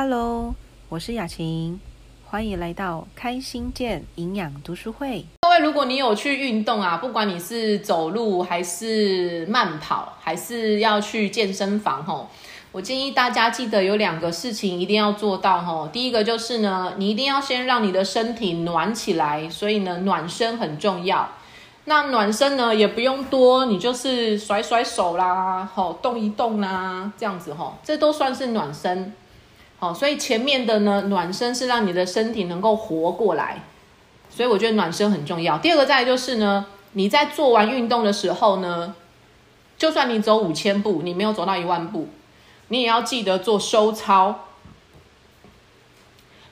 Hello，我是雅琴，欢迎来到开心健营养读书会。各位，如果你有去运动啊，不管你是走路还是慢跑，还是要去健身房吼，我建议大家记得有两个事情一定要做到吼。第一个就是呢，你一定要先让你的身体暖起来，所以呢，暖身很重要。那暖身呢也不用多，你就是甩甩手啦，吼，动一动啦，这样子吼，这都算是暖身。好，所以前面的呢，暖身是让你的身体能够活过来，所以我觉得暖身很重要。第二个再就是呢，你在做完运动的时候呢，就算你走五千步，你没有走到一万步，你也要记得做收操。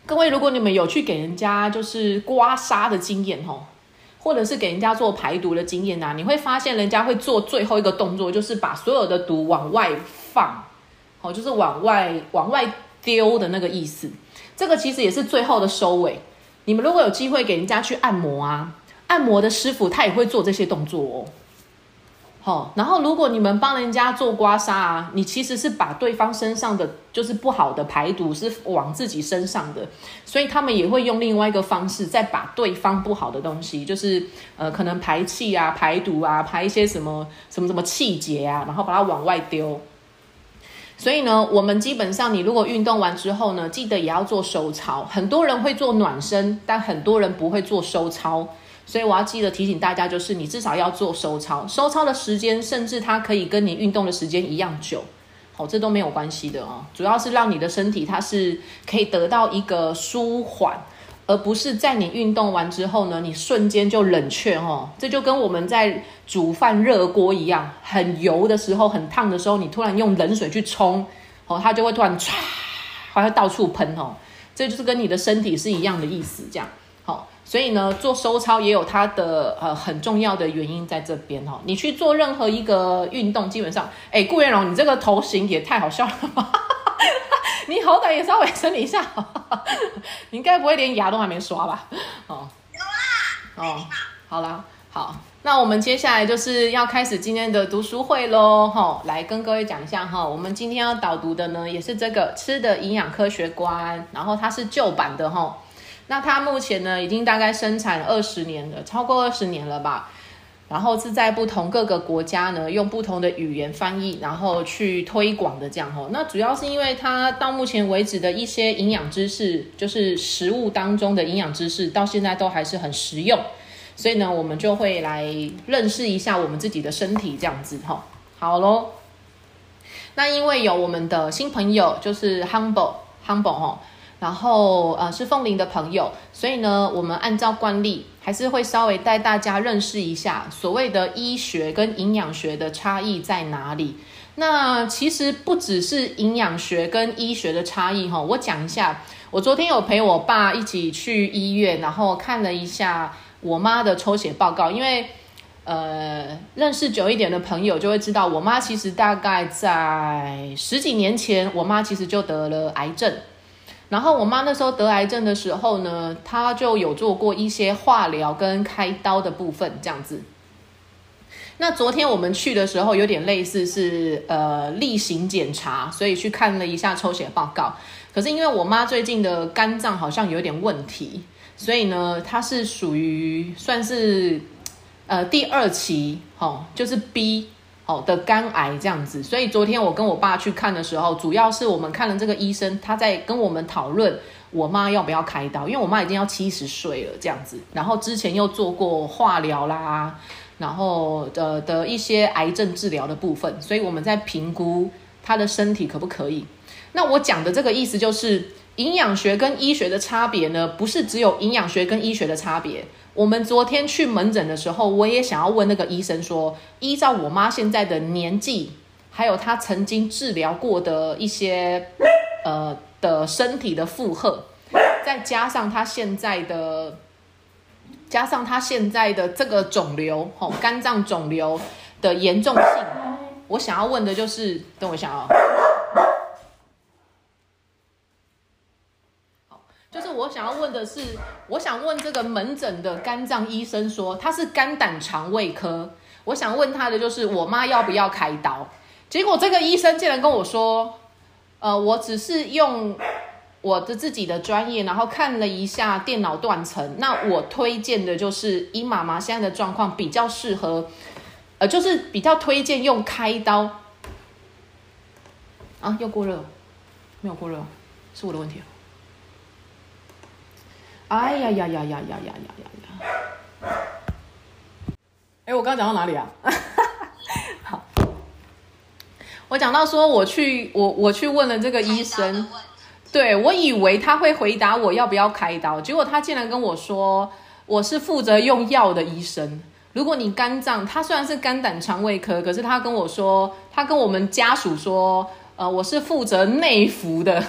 各位，如果你们有去给人家就是刮痧的经验吼，或者是给人家做排毒的经验呐，你会发现人家会做最后一个动作，就是把所有的毒往外放，好，就是往外往外。丢的那个意思，这个其实也是最后的收尾。你们如果有机会给人家去按摩啊，按摩的师傅他也会做这些动作哦。好，然后如果你们帮人家做刮痧啊，你其实是把对方身上的就是不好的排毒是往自己身上的，所以他们也会用另外一个方式再把对方不好的东西，就是呃可能排气啊、排毒啊、排一些什么什么什么气结啊，然后把它往外丢。所以呢，我们基本上，你如果运动完之后呢，记得也要做收操。很多人会做暖身，但很多人不会做收操。所以我要记得提醒大家，就是你至少要做收操。收操的时间，甚至它可以跟你运动的时间一样久，好，这都没有关系的哦。主要是让你的身体它是可以得到一个舒缓。而不是在你运动完之后呢，你瞬间就冷却哦，这就跟我们在煮饭热锅一样，很油的时候、很烫的时候，你突然用冷水去冲，哦，它就会突然唰，好像到处喷哦，这就是跟你的身体是一样的意思，这样，好，所以呢，做收操也有它的呃很重要的原因在这边哦。你去做任何一个运动，基本上，哎，顾元荣，你这个头型也太好笑了吧！你好歹也稍微整理一下，你应该不会连牙都还没刷吧？哦，有啦。哦，好啦，好，那我们接下来就是要开始今天的读书会喽，哈，来跟各位讲一下哈，我们今天要导读的呢，也是这个吃的营养科学观，然后它是旧版的哈，那它目前呢已经大概生产二十年了，超过二十年了吧。然后是在不同各个国家呢，用不同的语言翻译，然后去推广的这样吼。那主要是因为它到目前为止的一些营养知识，就是食物当中的营养知识，到现在都还是很实用。所以呢，我们就会来认识一下我们自己的身体这样子吼。好喽，那因为有我们的新朋友，就是 Humble Humble 吼。然后呃是凤林的朋友，所以呢，我们按照惯例还是会稍微带大家认识一下所谓的医学跟营养学的差异在哪里。那其实不只是营养学跟医学的差异哈，我讲一下。我昨天有陪我爸一起去医院，然后看了一下我妈的抽血报告，因为呃认识久一点的朋友就会知道，我妈其实大概在十几年前，我妈其实就得了癌症。然后我妈那时候得癌症的时候呢，她就有做过一些化疗跟开刀的部分这样子。那昨天我们去的时候有点类似是呃例行检查，所以去看了一下抽血报告。可是因为我妈最近的肝脏好像有点问题，所以呢，她是属于算是呃第二期，哦，就是 B。哦的肝癌这样子，所以昨天我跟我爸去看的时候，主要是我们看了这个医生，他在跟我们讨论我妈要不要开刀，因为我妈已经要七十岁了这样子，然后之前又做过化疗啦，然后的的一些癌症治疗的部分，所以我们在评估她的身体可不可以。那我讲的这个意思就是。营养学跟医学的差别呢，不是只有营养学跟医学的差别。我们昨天去门诊的时候，我也想要问那个医生说，依照我妈现在的年纪，还有她曾经治疗过的一些呃的身体的负荷，再加上她现在的，加上她现在的这个肿瘤，吼，肝脏肿瘤的严重性，我想要问的就是，等我一下啊。就是我想要问的是，我想问这个门诊的肝脏医生说他是肝胆肠胃科，我想问他的就是我妈要不要开刀？结果这个医生竟然跟我说，呃，我只是用我的自己的专业，然后看了一下电脑断层，那我推荐的就是以妈妈现在的状况比较适合，呃，就是比较推荐用开刀。啊，又过热，没有过热，是我的问题。哎呀呀呀呀呀呀呀呀呀！哎，我刚刚讲到哪里啊？好，我讲到说我去我我去问了这个医生，对我以为他会回答我要不要开刀，结果他竟然跟我说我是负责用药的医生。如果你肝脏，他虽然是肝胆肠胃科，可是他跟我说，他跟我们家属说，呃，我是负责内服的。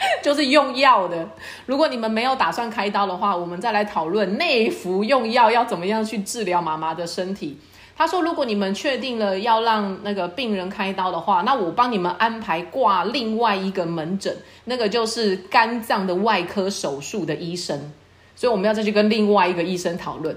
就是用药的。如果你们没有打算开刀的话，我们再来讨论内服用药要怎么样去治疗妈妈的身体。他说，如果你们确定了要让那个病人开刀的话，那我帮你们安排挂另外一个门诊，那个就是肝脏的外科手术的医生。所以我们要再去跟另外一个医生讨论。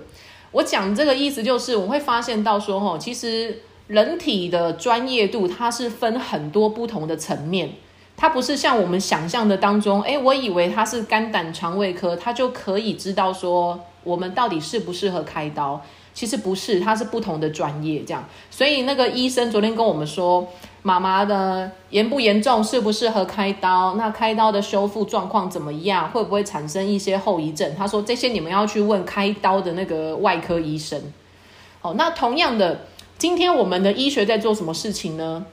我讲这个意思就是，我会发现到说，吼，其实人体的专业度它是分很多不同的层面。它不是像我们想象的当中，诶，我以为他是肝胆肠胃科，他就可以知道说我们到底适不适合开刀。其实不是，它是不同的专业这样。所以那个医生昨天跟我们说，妈妈的严不严重，适不适合开刀，那开刀的修复状况怎么样，会不会产生一些后遗症？他说这些你们要去问开刀的那个外科医生。好，那同样的，今天我们的医学在做什么事情呢？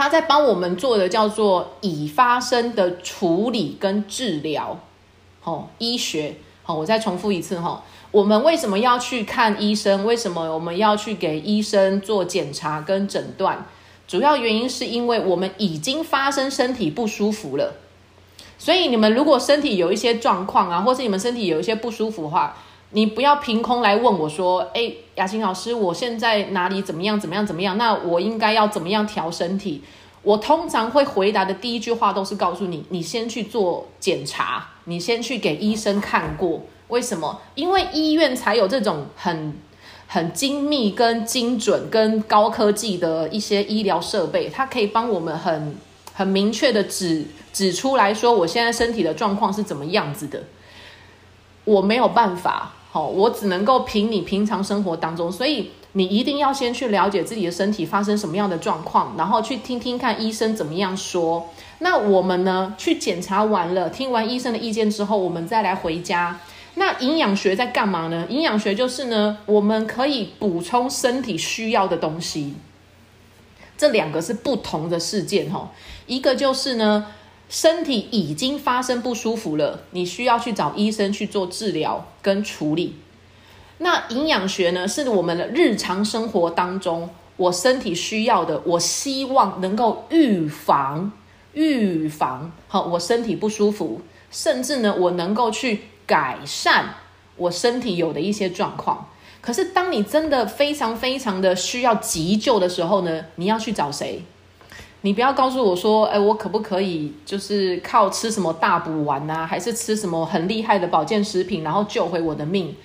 他在帮我们做的叫做已发生的处理跟治疗，哦，医学，好，我再重复一次哈，我们为什么要去看医生？为什么我们要去给医生做检查跟诊断？主要原因是因为我们已经发生身体不舒服了，所以你们如果身体有一些状况啊，或是你们身体有一些不舒服的话。你不要凭空来问我说：“哎，雅琴老师，我现在哪里怎么样？怎么样？怎么样？那我应该要怎么样调身体？”我通常会回答的第一句话都是告诉你：“你先去做检查，你先去给医生看过。为什么？因为医院才有这种很很精密、跟精准、跟高科技的一些医疗设备，它可以帮我们很很明确的指指出来说，我现在身体的状况是怎么样子的。我没有办法。”好，我只能够凭你平常生活当中，所以你一定要先去了解自己的身体发生什么样的状况，然后去听听看医生怎么样说。那我们呢，去检查完了，听完医生的意见之后，我们再来回家。那营养学在干嘛呢？营养学就是呢，我们可以补充身体需要的东西。这两个是不同的事件哈，一个就是呢。身体已经发生不舒服了，你需要去找医生去做治疗跟处理。那营养学呢，是我们的日常生活当中，我身体需要的，我希望能够预防预防好我身体不舒服，甚至呢，我能够去改善我身体有的一些状况。可是，当你真的非常非常的需要急救的时候呢，你要去找谁？你不要告诉我说，哎，我可不可以就是靠吃什么大补丸呐，还是吃什么很厉害的保健食品，然后救回我的命？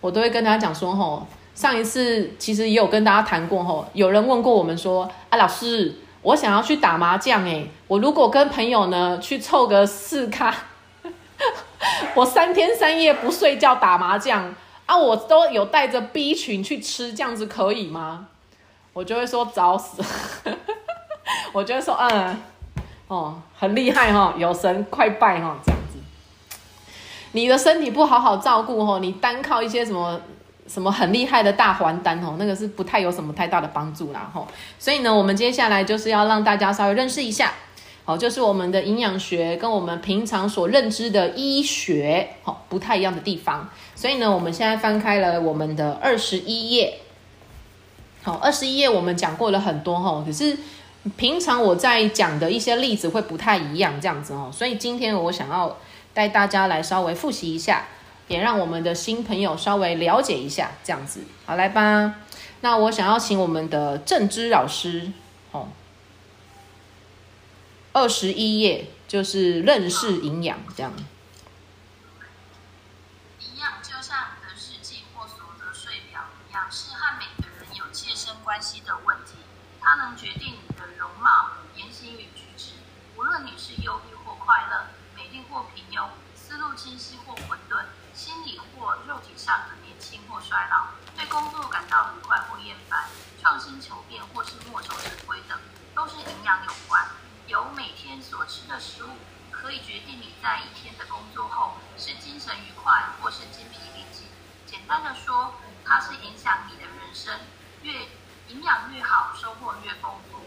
我都会跟大家讲说，吼，上一次其实也有跟大家谈过，吼，有人问过我们说，啊，老师，我想要去打麻将，哎，我如果跟朋友呢去凑个四咖，我三天三夜不睡觉打麻将啊，我都有带着 B 群去吃，这样子可以吗？我就会说找死。我觉得说，嗯，哦，很厉害哈，有神快拜哈，这样子。你的身体不好好照顾哦，你单靠一些什么什么很厉害的大还丹哦，那个是不太有什么太大的帮助啦哈。所以呢，我们接下来就是要让大家稍微认识一下，好，就是我们的营养学跟我们平常所认知的医学好不太一样的地方。所以呢，我们现在翻开了我们的二十一页，好，二十一页我们讲过了很多哈，可是。平常我在讲的一些例子会不太一样，这样子哦，所以今天我想要带大家来稍微复习一下，也让我们的新朋友稍微了解一下，这样子，好来吧。那我想要请我们的正知老师，哦，二十一页就是认识营养这样。营养就像你的日记或所得税表一样，是和每个人有切身关系的问题，它能决定。是忧郁或快乐，美丽或平庸，思路清晰或混沌，心理或肉体上的年轻或衰老，对工作感到愉快或厌烦，创新求变或是墨守成规等，都是营养有关。由每天所吃的食物可以决定你在一天的工作后是精神愉快或是精疲力尽。简单的说，它是影响你的人生，越营养越好，收获越丰富。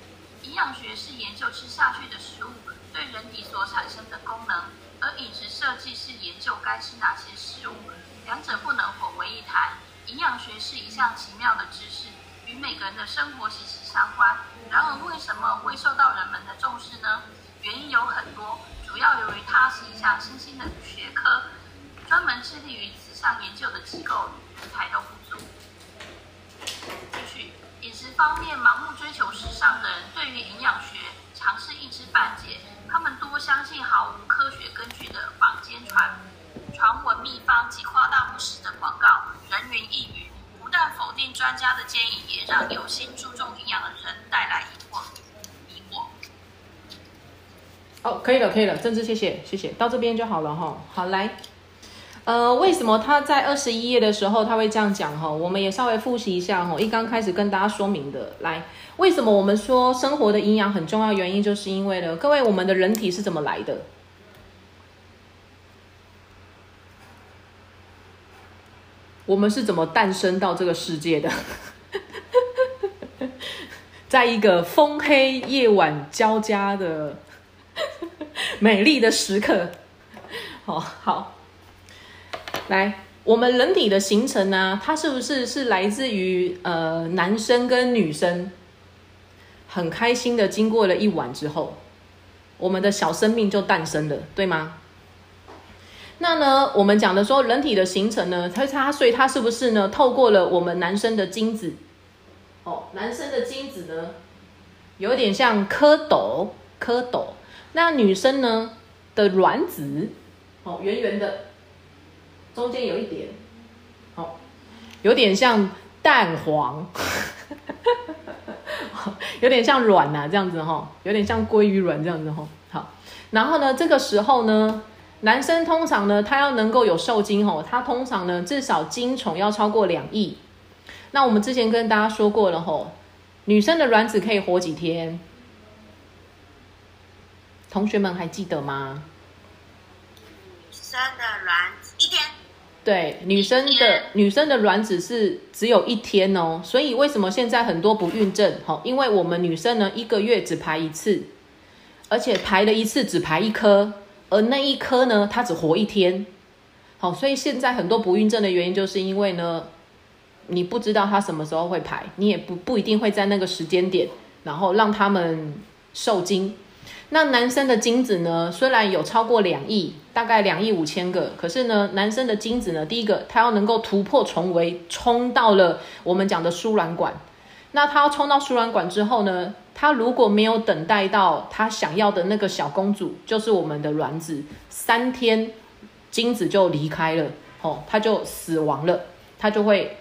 营养学是研究吃下去的食物。对人体所产生的功能，而饮食设计是研究该吃哪些食物，两者不能混为一谈。营养学是一项奇妙的知识，与每个人的生活息息相关。然而，为什么会受到人们的重视呢？原因有很多，主要由于它是一项新兴的学科，专门致力于此项研究的机构人才都不足。继续，饮食方面，盲目追求时尚的人对于营养学尝试一知半解，他们多相信毫无科学根据的坊间传传闻秘方及夸大不实的广告，人云亦云。不但否定专家的建议，也让有心注重营养的人带来疑惑。疑惑。哦，可以了，可以了，政治，谢谢，谢谢，到这边就好了哈。好，来，呃，为什么他在二十一页的时候他会这样讲哈？我们也稍微复习一下哈。一刚开始跟大家说明的，来，为什么我们说生活的营养很重要？原因就是因为呢，各位，我们的人体是怎么来的？我们是怎么诞生到这个世界的？在一个风黑夜晚交加的美丽的时刻，好好来，我们人体的形成呢，它是不是是来自于呃男生跟女生很开心的经过了一晚之后，我们的小生命就诞生了，对吗？那呢，我们讲的说人体的形成呢，它它所以它是不是呢？透过了我们男生的精子，哦，男生的精子呢，有点像蝌蚪，蝌蚪。那女生呢的卵子，哦，圆圆的，中间有一点，哦，有点像蛋黄，有点像卵呐，这样子哈，有点像鲑鱼卵这样子哈。好，然后呢，这个时候呢。男生通常呢，他要能够有受精吼，他通常呢至少精虫要超过两亿。那我们之前跟大家说过了吼，女生的卵子可以活几天？同学们还记得吗？女生的卵子。对，女生的女生的卵子是只有一天哦。所以为什么现在很多不孕症？哦，因为我们女生呢一个月只排一次，而且排了一次只排一颗。而那一颗呢，它只活一天，好，所以现在很多不孕症的原因，就是因为呢，你不知道它什么时候会排，你也不不一定会在那个时间点，然后让他们受精。那男生的精子呢，虽然有超过两亿，大概两亿五千个，可是呢，男生的精子呢，第一个，他要能够突破重围，冲到了我们讲的输卵管。那他要冲到输卵管之后呢？他如果没有等待到他想要的那个小公主，就是我们的卵子，三天精子就离开了，哦，他就死亡了，他就会，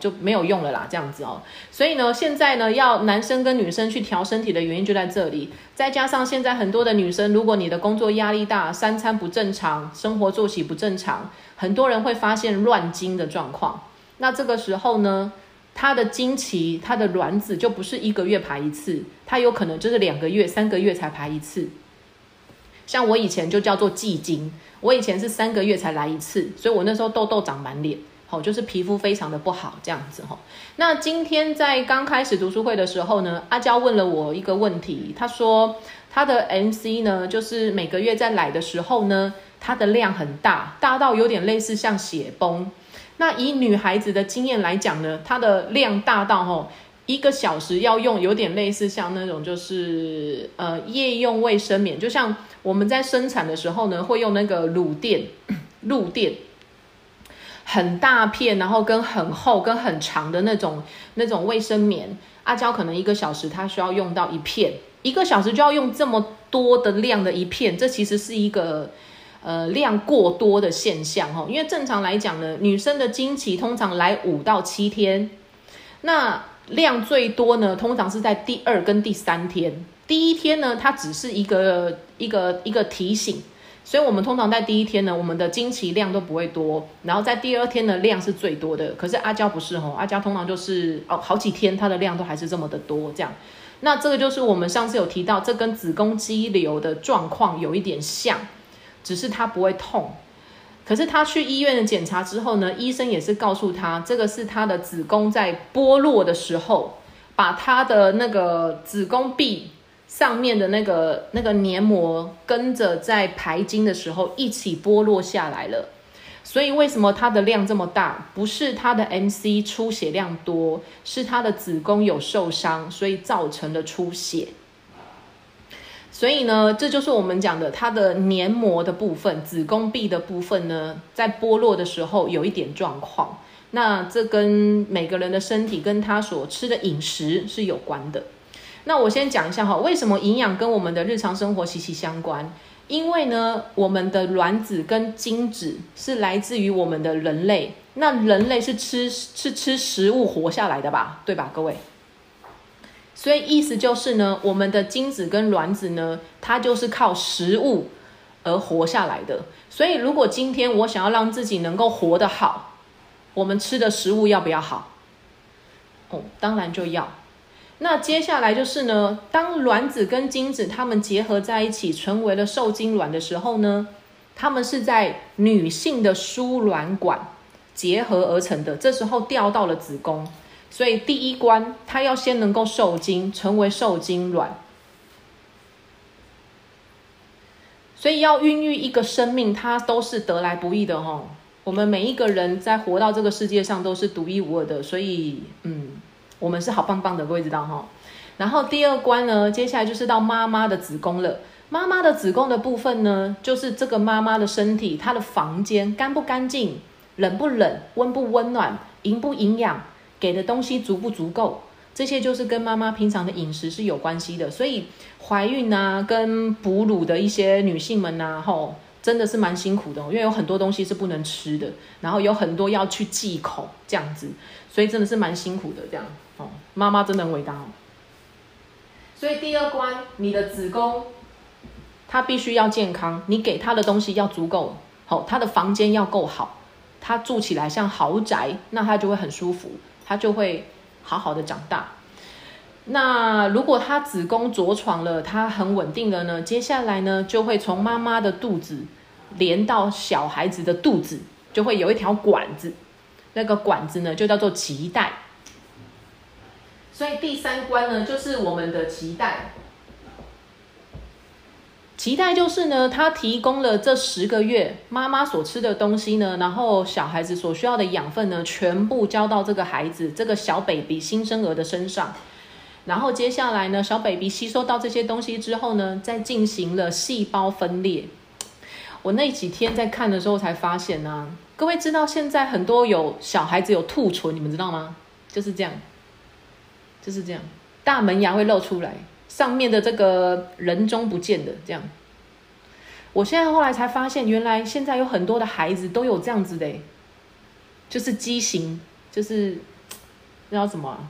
就没有用了啦，这样子哦。所以呢，现在呢，要男生跟女生去调身体的原因就在这里。再加上现在很多的女生，如果你的工作压力大，三餐不正常，生活作息不正常，很多人会发现乱经的状况。那这个时候呢？它的经期，它的卵子就不是一个月排一次，它有可能就是两个月、三个月才排一次。像我以前就叫做季经，我以前是三个月才来一次，所以我那时候痘痘长满脸，好，就是皮肤非常的不好这样子哈。那今天在刚开始读书会的时候呢，阿娇问了我一个问题，她说她的 MC 呢，就是每个月在来的时候呢，它的量很大，大到有点类似像血崩。那以女孩子的经验来讲呢，它的量大到吼一个小时要用有点类似像那种就是呃夜用卫生棉，就像我们在生产的时候呢会用那个乳垫，露垫很大片，然后跟很厚跟很长的那种那种卫生棉，阿娇可能一个小时她需要用到一片，一个小时就要用这么多的量的一片，这其实是一个。呃，量过多的现象哈，因为正常来讲呢，女生的经期通常来五到七天，那量最多呢，通常是在第二跟第三天。第一天呢，它只是一个一个一个提醒，所以我们通常在第一天呢，我们的经期量都不会多，然后在第二天的量是最多的。可是阿娇不是哦，阿娇通常就是哦好几天她的量都还是这么的多这样。那这个就是我们上次有提到，这跟子宫肌瘤的状况有一点像，只是它不会痛。可是她去医院的检查之后呢，医生也是告诉她，这个是她的子宫在剥落的时候，把她的那个子宫壁。上面的那个那个黏膜跟着在排精的时候一起剥落下来了，所以为什么它的量这么大？不是它的 MC 出血量多，是它的子宫有受伤，所以造成的出血。所以呢，这就是我们讲的它的黏膜的部分，子宫壁的部分呢，在剥落的时候有一点状况。那这跟每个人的身体跟他所吃的饮食是有关的。那我先讲一下哈，为什么营养跟我们的日常生活息息相关？因为呢，我们的卵子跟精子是来自于我们的人类，那人类是吃是吃食物活下来的吧，对吧，各位？所以意思就是呢，我们的精子跟卵子呢，它就是靠食物而活下来的。所以如果今天我想要让自己能够活得好，我们吃的食物要不要好？哦，当然就要。那接下来就是呢，当卵子跟精子它们结合在一起，成为了受精卵的时候呢，它们是在女性的输卵管结合而成的。这时候掉到了子宫，所以第一关它要先能够受精，成为受精卵。所以要孕育一个生命，它都是得来不易的哈。我们每一个人在活到这个世界上都是独一无二的，所以嗯。我们是好棒棒的，各位知道哈。然后第二关呢，接下来就是到妈妈的子宫了。妈妈的子宫的部分呢，就是这个妈妈的身体，她的房间干不干净，冷不冷，温不温暖，营不营养，给的东西足不足够，这些就是跟妈妈平常的饮食是有关系的。所以怀孕啊，跟哺乳的一些女性们呐，吼，真的是蛮辛苦的，因为有很多东西是不能吃的，然后有很多要去忌口这样子，所以真的是蛮辛苦的这样。妈妈真的很伟大。所以第二关，你的子宫，它必须要健康，你给它的东西要足够，好，它的房间要够好，它住起来像豪宅，那它就会很舒服，它就会好好的长大。那如果它子宫着床了，它很稳定了呢，接下来呢，就会从妈妈的肚子连到小孩子的肚子，就会有一条管子，那个管子呢，就叫做脐带。所以第三关呢，就是我们的脐带。脐带就是呢，它提供了这十个月妈妈所吃的东西呢，然后小孩子所需要的养分呢，全部交到这个孩子这个小 baby 新生儿的身上。然后接下来呢，小 baby 吸收到这些东西之后呢，再进行了细胞分裂。我那几天在看的时候才发现呢，各位知道现在很多有小孩子有兔唇，你们知道吗？就是这样。就是这样，大门牙会露出来，上面的这个人中不见的这样。我现在后来才发现，原来现在有很多的孩子都有这样子的，就是畸形，就是那叫什么？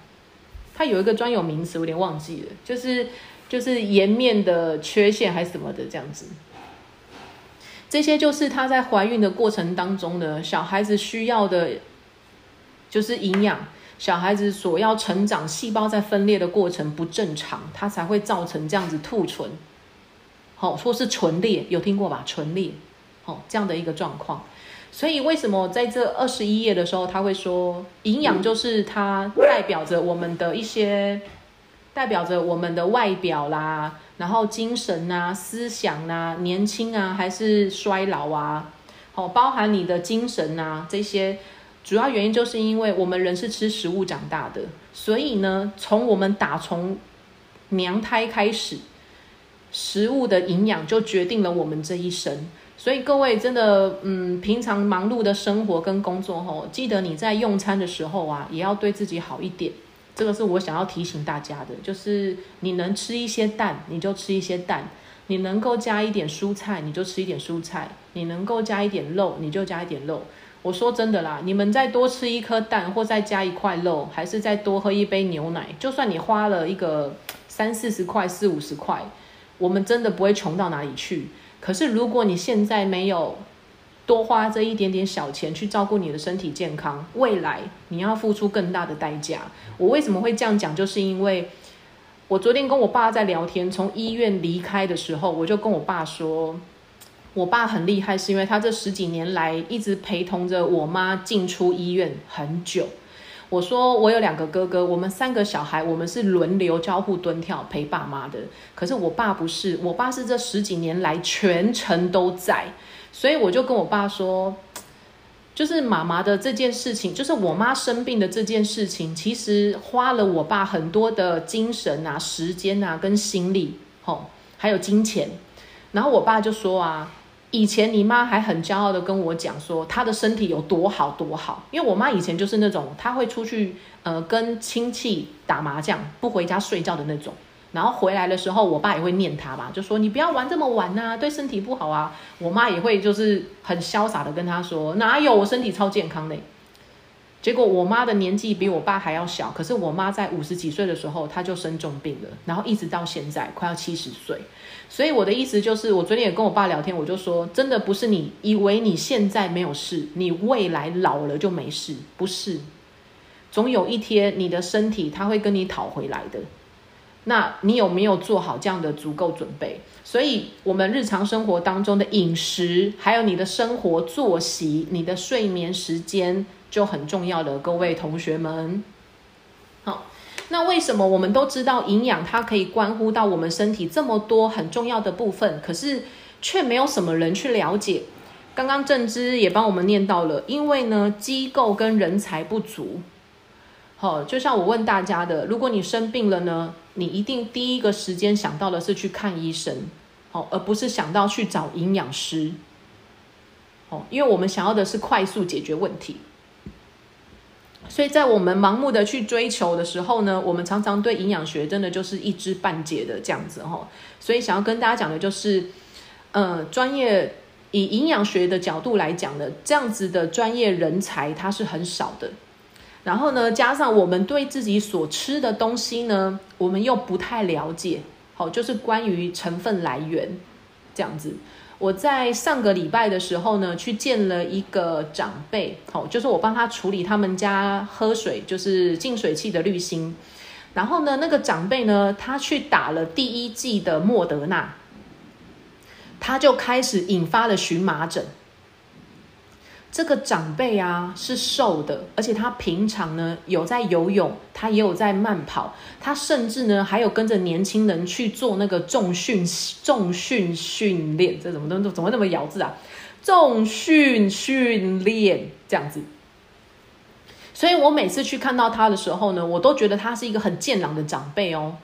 它有一个专有名词，我有点忘记了，就是就是颜面的缺陷还是什么的这样子。这些就是她在怀孕的过程当中呢，小孩子需要的，就是营养。小孩子所要成长，细胞在分裂的过程不正常，它才会造成这样子兔唇，好，或是唇裂，有听过吧？唇裂，好，这样的一个状况。所以为什么在这二十一页的时候，他会说营养就是它代表着我们的一些，代表着我们的外表啦，然后精神啊、思想啊、年轻啊还是衰老啊，好，包含你的精神啊这些。主要原因就是因为我们人是吃食物长大的，所以呢，从我们打从娘胎开始，食物的营养就决定了我们这一生。所以各位真的，嗯，平常忙碌的生活跟工作后，记得你在用餐的时候啊，也要对自己好一点。这个是我想要提醒大家的，就是你能吃一些蛋，你就吃一些蛋；你能够加一点蔬菜，你就吃一点蔬菜；你能够加一点肉，你就加一点肉。我说真的啦，你们再多吃一颗蛋，或再加一块肉，还是再多喝一杯牛奶，就算你花了一个三四十块、四五十块，我们真的不会穷到哪里去。可是如果你现在没有多花这一点点小钱去照顾你的身体健康，未来你要付出更大的代价。我为什么会这样讲？就是因为我昨天跟我爸在聊天，从医院离开的时候，我就跟我爸说，我爸很厉害，是因为他这十几年来一直陪同着我妈进出医院很久。我说我有两个哥哥，我们三个小孩，我们是轮流交互蹲跳陪爸妈的。可是我爸不是，我爸是这十几年来全程都在，所以我就跟我爸说，就是妈妈的这件事情，就是我妈生病的这件事情，其实花了我爸很多的精神啊、时间啊、跟心力，吼，还有金钱。然后我爸就说啊。以前你妈还很骄傲的跟我讲说她的身体有多好多好，因为我妈以前就是那种她会出去呃跟亲戚打麻将不回家睡觉的那种，然后回来的时候我爸也会念她嘛，就说你不要玩这么晚呐，对身体不好啊。我妈也会就是很潇洒的跟她说哪有我身体超健康的。结果我妈的年纪比我爸还要小，可是我妈在五十几岁的时候，她就生重病了，然后一直到现在快要七十岁。所以我的意思就是，我昨天也跟我爸聊天，我就说，真的不是你以为你现在没有事，你未来老了就没事，不是。总有一天你的身体它会跟你讨回来的。那你有没有做好这样的足够准备？所以，我们日常生活当中的饮食，还有你的生活作息、你的睡眠时间。就很重要的，各位同学们，好，那为什么我们都知道营养它可以关乎到我们身体这么多很重要的部分，可是却没有什么人去了解？刚刚正知也帮我们念到了，因为呢机构跟人才不足。好，就像我问大家的，如果你生病了呢，你一定第一个时间想到的是去看医生，好，而不是想到去找营养师。哦，因为我们想要的是快速解决问题。所以在我们盲目的去追求的时候呢，我们常常对营养学真的就是一知半解的这样子哈。所以想要跟大家讲的就是，呃，专业以营养学的角度来讲的，这样子的专业人才它是很少的。然后呢，加上我们对自己所吃的东西呢，我们又不太了解，好，就是关于成分来源这样子。我在上个礼拜的时候呢，去见了一个长辈，好，就是我帮他处理他们家喝水就是净水器的滤芯，然后呢，那个长辈呢，他去打了第一剂的莫德纳，他就开始引发了荨麻疹。这个长辈啊是瘦的，而且他平常呢有在游泳，他也有在慢跑，他甚至呢还有跟着年轻人去做那个重训重训训练，这怎么都怎么那么咬字啊？重训训练这样子。所以我每次去看到他的时候呢，我都觉得他是一个很健朗的长辈哦。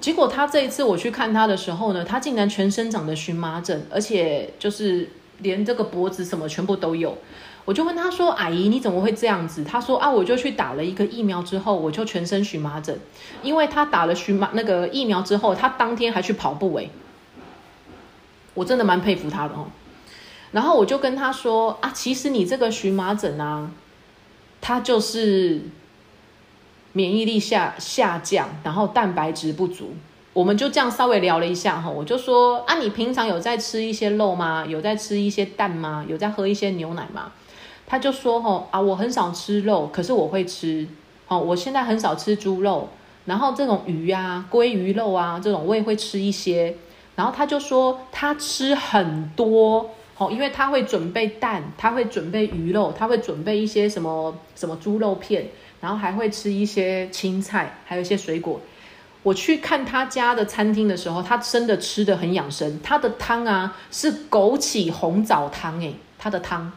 结果他这一次我去看他的时候呢，他竟然全身长的荨麻疹，而且就是。连这个脖子什么全部都有，我就问他说：“阿姨，你怎么会这样子？”他说：“啊，我就去打了一个疫苗之后，我就全身荨麻疹。因为他打了荨麻那个疫苗之后，他当天还去跑步诶，我真的蛮佩服他的哦。然后我就跟他说：“啊，其实你这个荨麻疹啊，它就是免疫力下下降，然后蛋白质不足。”我们就这样稍微聊了一下哈，我就说啊，你平常有在吃一些肉吗？有在吃一些蛋吗？有在喝一些牛奶吗？他就说哈啊，我很少吃肉，可是我会吃。哦，我现在很少吃猪肉，然后这种鱼啊、鲑鱼肉啊这种我也会吃一些。然后他就说他吃很多，哦，因为他会准备蛋，他会准备鱼肉，他会准备一些什么什么猪肉片，然后还会吃一些青菜，还有一些水果。我去看他家的餐厅的时候，他真的吃的很养生。他的汤啊是枸杞红枣汤，诶，他的汤。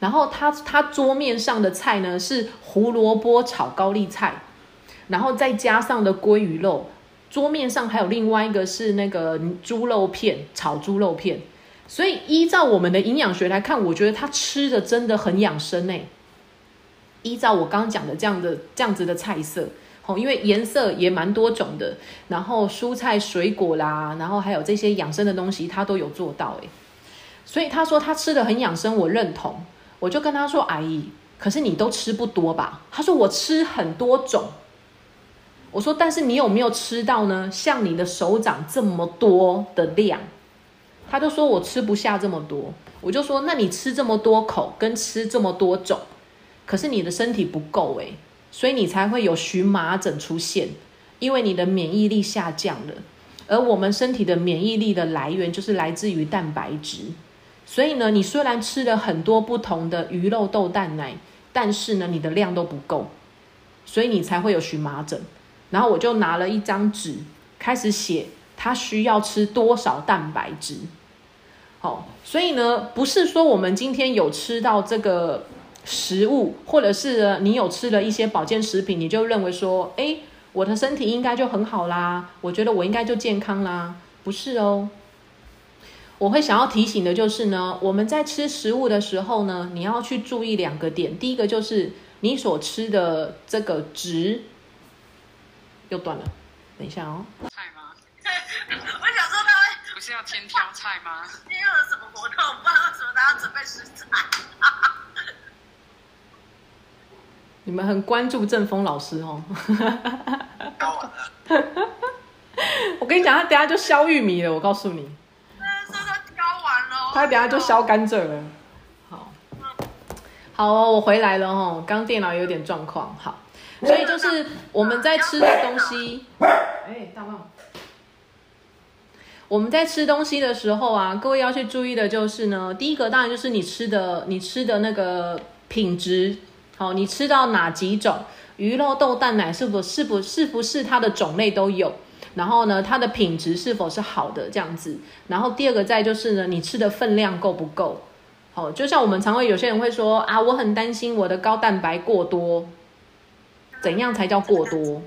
然后他他桌面上的菜呢是胡萝卜炒高丽菜，然后再加上的鲑鱼肉。桌面上还有另外一个是那个猪肉片炒猪肉片。所以依照我们的营养学来看，我觉得他吃的真的很养生诶。依照我刚刚讲的这样的这样子的菜色。哦，因为颜色也蛮多种的，然后蔬菜水果啦，然后还有这些养生的东西，他都有做到诶。所以他说他吃的很养生，我认同。我就跟他说：“阿姨，可是你都吃不多吧？”他说：“我吃很多种。”我说：“但是你有没有吃到呢？像你的手掌这么多的量？”他就说我吃不下这么多，我就说那你吃这么多口跟吃这么多种，可是你的身体不够诶，所以你才会有荨麻疹出现，因为你的免疫力下降了。而我们身体的免疫力的来源就是来自于蛋白质，所以呢，你虽然吃了很多不同的鱼肉豆蛋奶，但是呢，你的量都不够，所以你才会有荨麻疹。然后我就拿了一张纸，开始写他需要吃多少蛋白质。好，所以呢，不是说我们今天有吃到这个食物，或者是你有吃了一些保健食品，你就认为说，哎。我的身体应该就很好啦，我觉得我应该就健康啦，不是哦。我会想要提醒的就是呢，我们在吃食物的时候呢，你要去注意两个点。第一个就是你所吃的这个值又断了，等一下哦。菜吗？我想说他会不是要先挑菜吗？今天有什么活动？不知道为什么大家准备食材。你们很关注正风老师哦。我跟你讲，他等下就削玉米了。我告诉你，说他削完了，他等下就削甘蔗了。好，好哦，我回来了哦。刚电脑有点状况，好，所以就是我们在吃的东西，哎，大棒，我们在吃东西的时候啊，各位要去注意的就是呢，第一个当然就是你吃的，你吃的那个品质。好，你吃到哪几种鱼肉豆蛋奶是否是不是不是它的种类都有？然后呢，它的品质是否是好的这样子？然后第二个再就是呢，你吃的分量够不够？好，就像我们常会有些人会说啊，我很担心我的高蛋白过多，怎样才叫过多？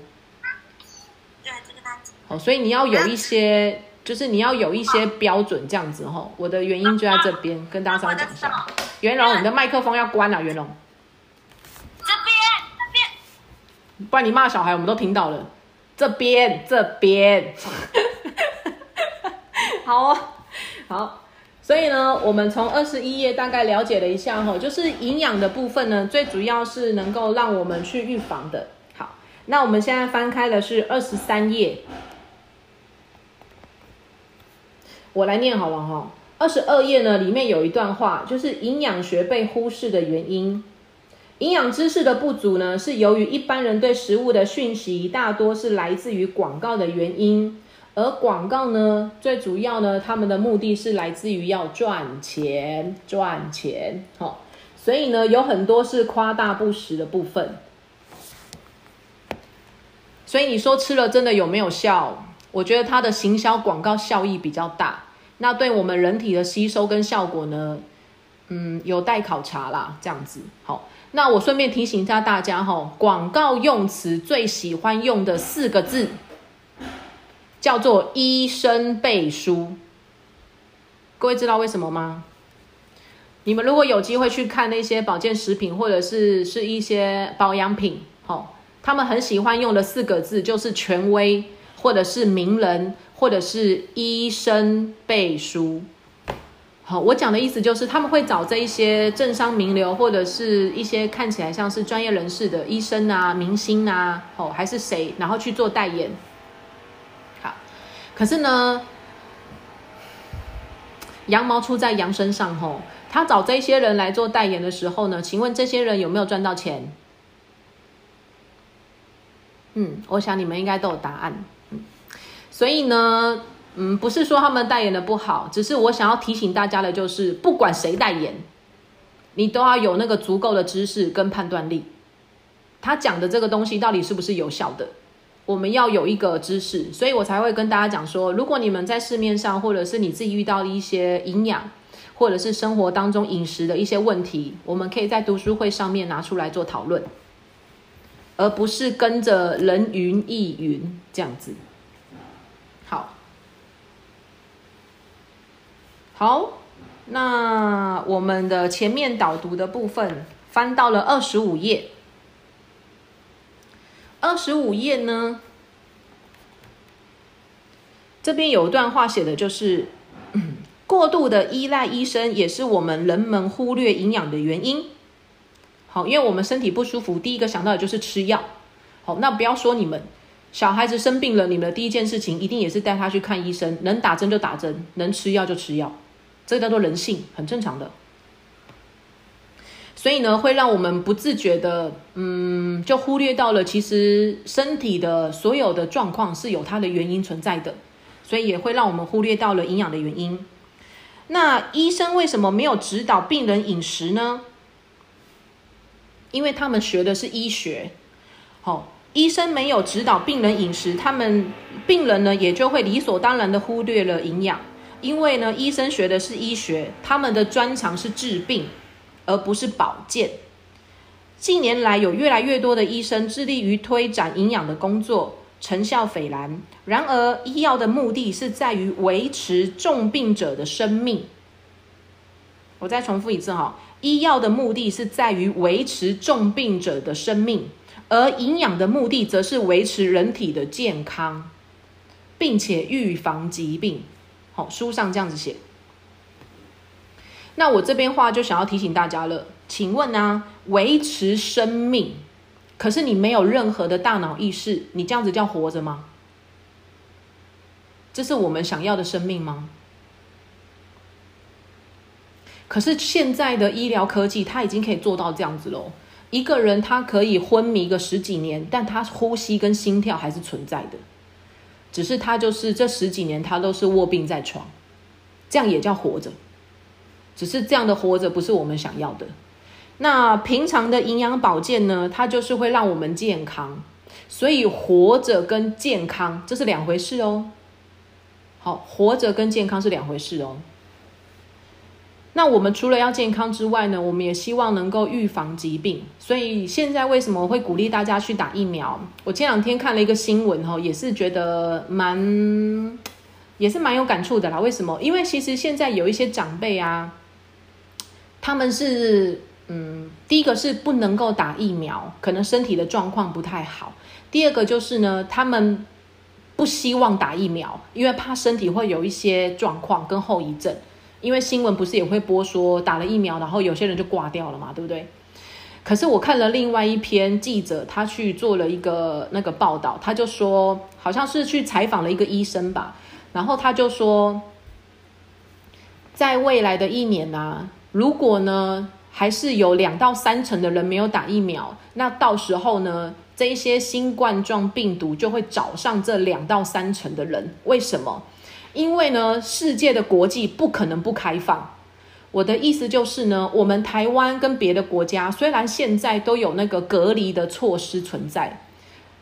好，所以你要有一些，就是你要有一些标准这样子哦。我的原因就在这边，跟大家稍微讲一下。袁龙，你的麦克风要关了，袁龙。不然你骂小孩，我们都听到了。这边，这边，好，好。所以呢，我们从二十一页大概了解了一下哈，就是营养的部分呢，最主要是能够让我们去预防的。好，那我们现在翻开的是二十三页，我来念好了哈。二十二页呢，里面有一段话，就是营养学被忽视的原因。营养知识的不足呢，是由于一般人对食物的讯息大多是来自于广告的原因，而广告呢，最主要呢，他们的目的是来自于要赚钱，赚钱，好，所以呢，有很多是夸大不实的部分。所以你说吃了真的有没有效？我觉得它的行销广告效益比较大，那对我们人体的吸收跟效果呢，嗯，有待考察啦，这样子，好。那我顺便提醒一下大家哈，广告用词最喜欢用的四个字叫做“医生背书”。各位知道为什么吗？你们如果有机会去看那些保健食品或者是是一些保养品，哦，他们很喜欢用的四个字就是权威，或者是名人，或者是医生背书。好，我讲的意思就是他们会找这一些政商名流，或者是一些看起来像是专业人士的医生啊、明星啊，哦，还是谁，然后去做代言。好，可是呢，羊毛出在羊身上，吼，他找这些人来做代言的时候呢，请问这些人有没有赚到钱？嗯，我想你们应该都有答案。嗯，所以呢。嗯，不是说他们代言的不好，只是我想要提醒大家的，就是不管谁代言，你都要有那个足够的知识跟判断力。他讲的这个东西到底是不是有效的？我们要有一个知识，所以我才会跟大家讲说，如果你们在市面上，或者是你自己遇到一些营养，或者是生活当中饮食的一些问题，我们可以在读书会上面拿出来做讨论，而不是跟着人云亦云这样子。好，那我们的前面导读的部分翻到了二十五页。二十五页呢，这边有一段话写的就是，过度的依赖医生也是我们人们忽略营养的原因。好，因为我们身体不舒服，第一个想到的就是吃药。好，那不要说你们，小孩子生病了，你们的第一件事情一定也是带他去看医生，能打针就打针，能吃药就吃药，这个叫做人性，很正常的。所以呢，会让我们不自觉的，嗯，就忽略到了其实身体的所有的状况是有它的原因存在的，所以也会让我们忽略到了营养的原因。那医生为什么没有指导病人饮食呢？因为他们学的是医学，好，医生没有指导病人饮食，他们病人呢也就会理所当然的忽略了营养，因为呢，医生学的是医学，他们的专长是治病。而不是保健。近年来，有越来越多的医生致力于推展营养的工作，成效斐然。然而，医药的目的是在于维持重病者的生命。我再重复一次哈，医药的目的是在于维持重病者的生命，而营养的目的则是维持人体的健康，并且预防疾病。好，书上这样子写。那我这边话就想要提醒大家了，请问呢，维持生命，可是你没有任何的大脑意识，你这样子叫活着吗？这是我们想要的生命吗？可是现在的医疗科技，它已经可以做到这样子喽。一个人他可以昏迷个十几年，但他呼吸跟心跳还是存在的，只是他就是这十几年他都是卧病在床，这样也叫活着。只是这样的活着不是我们想要的。那平常的营养保健呢？它就是会让我们健康，所以活着跟健康这是两回事哦。好，活着跟健康是两回事哦。那我们除了要健康之外呢，我们也希望能够预防疾病。所以现在为什么会鼓励大家去打疫苗？我前两天看了一个新闻哈，也是觉得蛮也是蛮有感触的啦。为什么？因为其实现在有一些长辈啊。他们是，嗯，第一个是不能够打疫苗，可能身体的状况不太好。第二个就是呢，他们不希望打疫苗，因为怕身体会有一些状况跟后遗症。因为新闻不是也会播说打了疫苗，然后有些人就挂掉了嘛，对不对？可是我看了另外一篇记者，他去做了一个那个报道，他就说，好像是去采访了一个医生吧，然后他就说，在未来的一年呢。如果呢，还是有两到三成的人没有打疫苗，那到时候呢，这一些新冠状病毒就会找上这两到三成的人。为什么？因为呢，世界的国际不可能不开放。我的意思就是呢，我们台湾跟别的国家虽然现在都有那个隔离的措施存在，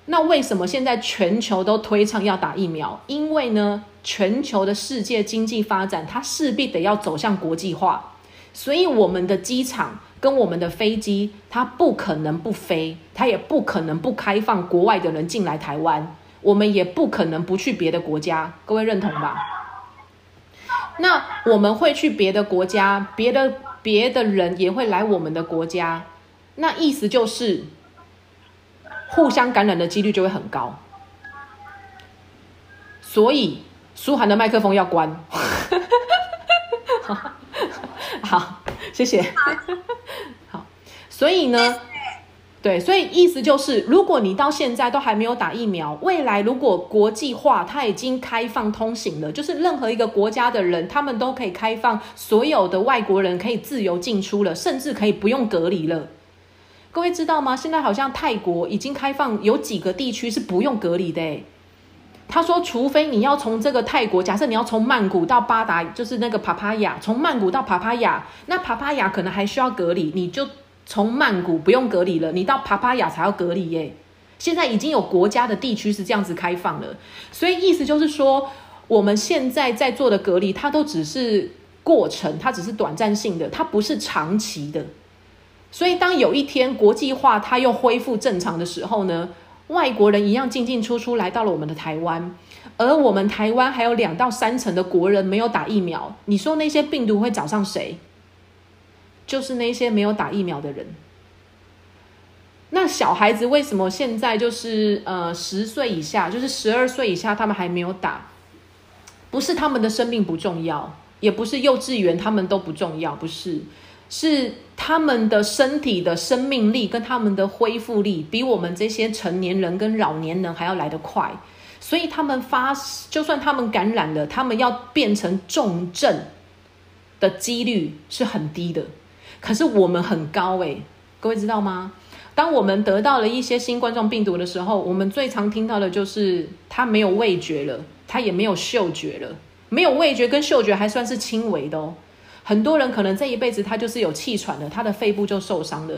那为什么现在全球都推倡要打疫苗？因为呢，全球的世界经济发展，它势必得要走向国际化。所以我们的机场跟我们的飞机，它不可能不飞，它也不可能不开放国外的人进来台湾，我们也不可能不去别的国家，各位认同吧？那我们会去别的国家，别的别的人也会来我们的国家，那意思就是互相感染的几率就会很高。所以舒涵的麦克风要关。好，谢谢。好，所以呢，对，所以意思就是，如果你到现在都还没有打疫苗，未来如果国际化它已经开放通行了，就是任何一个国家的人，他们都可以开放，所有的外国人可以自由进出了，甚至可以不用隔离了。各位知道吗？现在好像泰国已经开放，有几个地区是不用隔离的。他说：“除非你要从这个泰国，假设你要从曼谷到巴达，就是那个帕帕亚，从曼谷到帕帕亚，那帕帕亚可能还需要隔离，你就从曼谷不用隔离了，你到帕帕亚才要隔离耶。现在已经有国家的地区是这样子开放了，所以意思就是说，我们现在在做的隔离，它都只是过程，它只是短暂性的，它不是长期的。所以当有一天国际化它又恢复正常的时候呢？”外国人一样进进出出来到了我们的台湾，而我们台湾还有两到三成的国人没有打疫苗。你说那些病毒会找上谁？就是那些没有打疫苗的人。那小孩子为什么现在就是呃十岁以下，就是十二岁以下，他们还没有打？不是他们的生命不重要，也不是幼稚园他们都不重要，不是。是他们的身体的生命力跟他们的恢复力比我们这些成年人跟老年人还要来得快，所以他们发，就算他们感染了，他们要变成重症的几率是很低的。可是我们很高诶，各位知道吗？当我们得到了一些新冠状病毒的时候，我们最常听到的就是他没有味觉了，他也没有嗅觉了，没有味觉跟嗅觉还算是轻微的哦。很多人可能这一辈子他就是有气喘的，他的肺部就受伤了，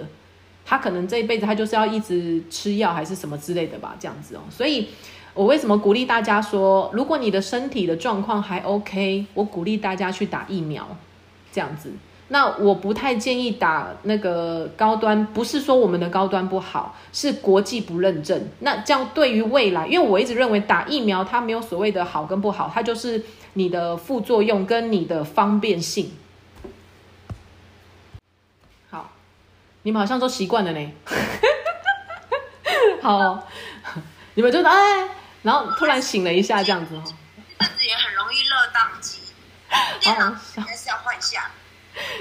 他可能这一辈子他就是要一直吃药还是什么之类的吧，这样子哦。所以，我为什么鼓励大家说，如果你的身体的状况还 OK，我鼓励大家去打疫苗，这样子。那我不太建议打那个高端，不是说我们的高端不好，是国际不认证。那这样对于未来，因为我一直认为打疫苗它没有所谓的好跟不好，它就是你的副作用跟你的方便性。好你们好像都习惯了呢，好，你们就哎，然后突然醒了一下，这样子哦。这阵子也很容易热宕机，电脑应该是要换下。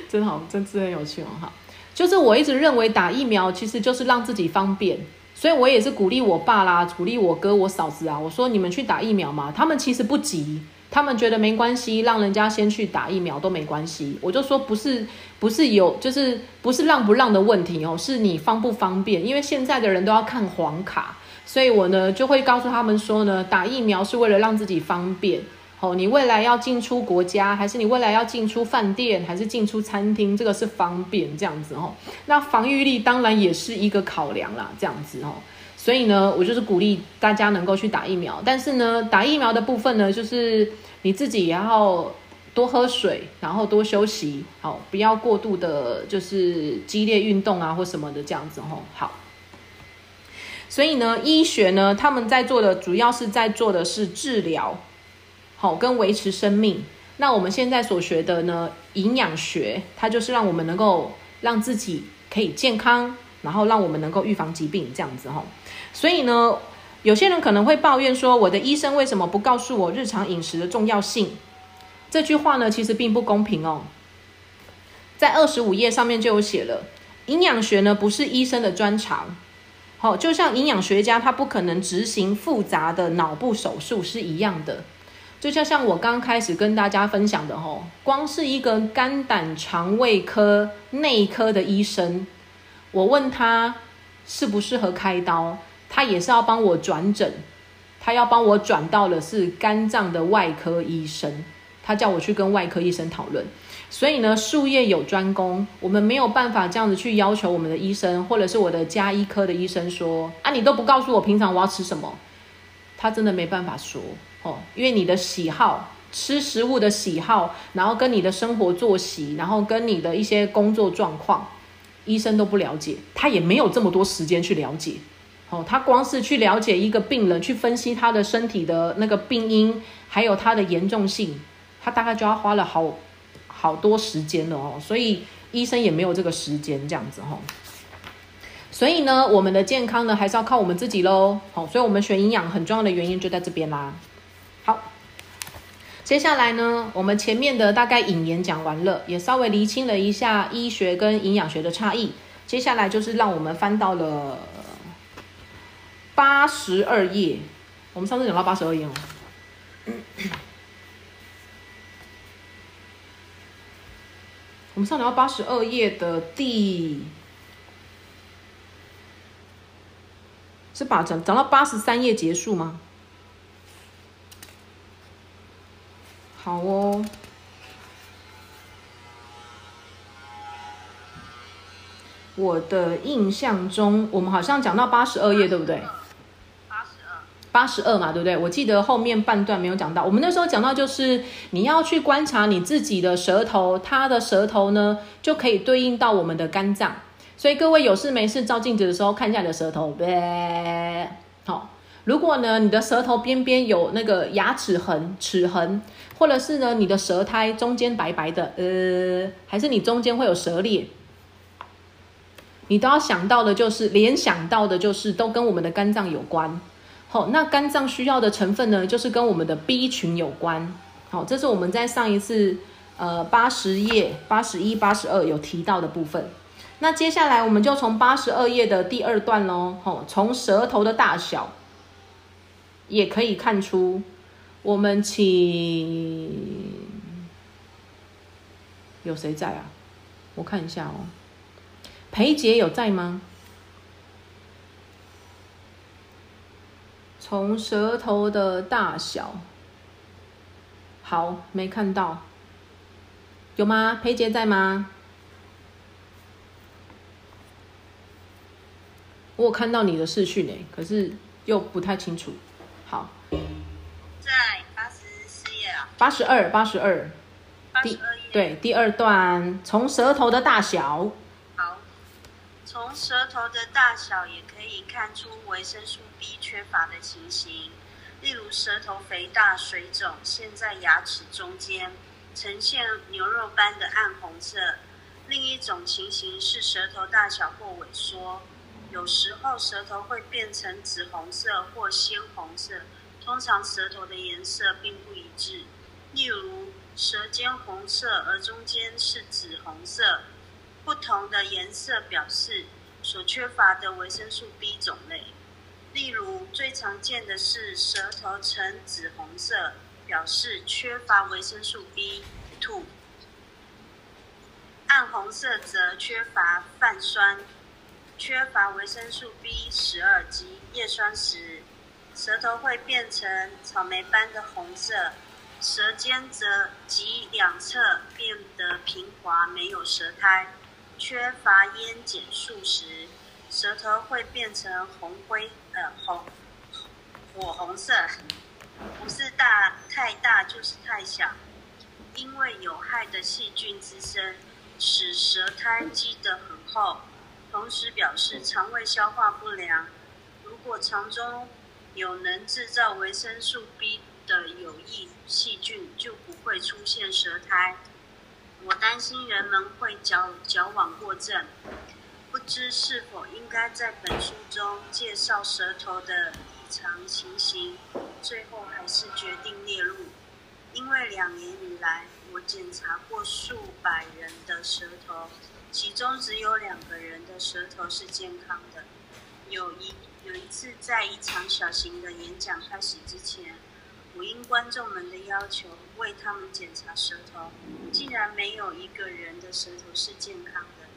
真好，真是很有趣哦哈。就是我一直认为打疫苗其实就是让自己方便，所以我也是鼓励我爸啦，鼓励我哥、我嫂子啊，我说你们去打疫苗嘛，他们其实不急。他们觉得没关系，让人家先去打疫苗都没关系。我就说不是，不是有，就是不是让不让的问题哦，是你方不方便。因为现在的人都要看黄卡，所以我呢就会告诉他们说呢，打疫苗是为了让自己方便。哦，你未来要进出国家，还是你未来要进出饭店，还是进出餐厅，这个是方便这样子哦。那防御力当然也是一个考量啦，这样子哦。所以呢，我就是鼓励大家能够去打疫苗，但是呢，打疫苗的部分呢，就是你自己也要多喝水，然后多休息，好，不要过度的，就是激烈运动啊或什么的这样子吼。好，所以呢，医学呢，他们在做的主要是在做的是治疗，好，跟维持生命。那我们现在所学的呢，营养学，它就是让我们能够让自己可以健康，然后让我们能够预防疾病这样子吼。所以呢，有些人可能会抱怨说，我的医生为什么不告诉我日常饮食的重要性？这句话呢，其实并不公平哦。在二十五页上面就有写了，营养学呢不是医生的专长。好，就像营养学家他不可能执行复杂的脑部手术是一样的。就像像我刚开始跟大家分享的哦，光是一个肝胆肠胃科内科的医生，我问他适不适合开刀？他也是要帮我转诊，他要帮我转到的是肝脏的外科医生，他叫我去跟外科医生讨论。所以呢，术业有专攻，我们没有办法这样子去要求我们的医生，或者是我的加医科的医生说啊，你都不告诉我平常我要吃什么，他真的没办法说哦，因为你的喜好，吃食物的喜好，然后跟你的生活作息，然后跟你的一些工作状况，医生都不了解，他也没有这么多时间去了解。哦，他光是去了解一个病人，去分析他的身体的那个病因，还有他的严重性，他大概就要花了好好多时间了哦。所以医生也没有这个时间这样子哈。所以呢，我们的健康呢，还是要靠我们自己喽。好，所以我们选营养很重要的原因就在这边啦。接下来呢，我们前面的大概引言讲完了，也稍微厘清了一下医学跟营养学的差异。接下来就是让我们翻到了。八十二页，我们上次讲到八十二页哦。我们上讲到八十二页的第，是把整讲到八十三页结束吗？好哦。我的印象中，我们好像讲到八十二页，对不对？八十二八十二嘛，对不对？我记得后面半段没有讲到。我们那时候讲到，就是你要去观察你自己的舌头，它的舌头呢就可以对应到我们的肝脏。所以各位有事没事照镜子的时候，看一下你的舌头，呗。好，如果呢你的舌头边边有那个牙齿痕、齿痕，或者是呢你的舌苔中间白白的，呃，还是你中间会有舌裂，你都要想到的就是联想到的就是都跟我们的肝脏有关。好，那肝脏需要的成分呢，就是跟我们的 B 群有关。好，这是我们在上一次呃八十页、八十一、八十二有提到的部分。那接下来我们就从八十二页的第二段喽，吼，从舌头的大小也可以看出，我们请有谁在啊？我看一下哦，裴杰有在吗？从舌头的大小，好，没看到，有吗？裴杰在吗？我有看到你的视讯诶，可是又不太清楚。好，在八十四页啊，八十二，八十二，第八十二页。对第二段，从舌头的大小，好，从舌头的大小也可以看出维生素 B 缺乏的情形，例如舌头肥大、水肿，陷在牙齿中间，呈现牛肉般的暗红色。另一种情形是舌头大小或萎缩，有时候舌头会变成紫红色或鲜红色，通常舌头的颜色并不一致。例如，舌尖红色而中间是紫红色，不同的颜色表示所缺乏的维生素 B 种类。例如，最常见的是舌头呈紫红色，表示缺乏维生素 B2；暗红色则缺乏泛酸，缺乏维生素 B 十二及叶酸时，舌头会变成草莓般的红色。舌尖则及两侧变得平滑，没有舌苔。缺乏烟碱素时，舌头会变成红灰呃红火红色，不是大太大就是太小。因为有害的细菌滋生，使舌苔积得很厚，同时表示肠胃消化不良。如果肠中有能制造维生素 B 的有益细菌，就不会出现舌苔。我担心人们会矫矫枉过正，不知是否应该在本书中介绍舌头的异常情形。最后还是决定列入，因为两年以来我检查过数百人的舌头，其中只有两个人的舌头是健康的。有一有一次在一场小型的演讲开始之前。我应观众们的要求为他们检查舌头，竟然没有一个人的舌头是健康的，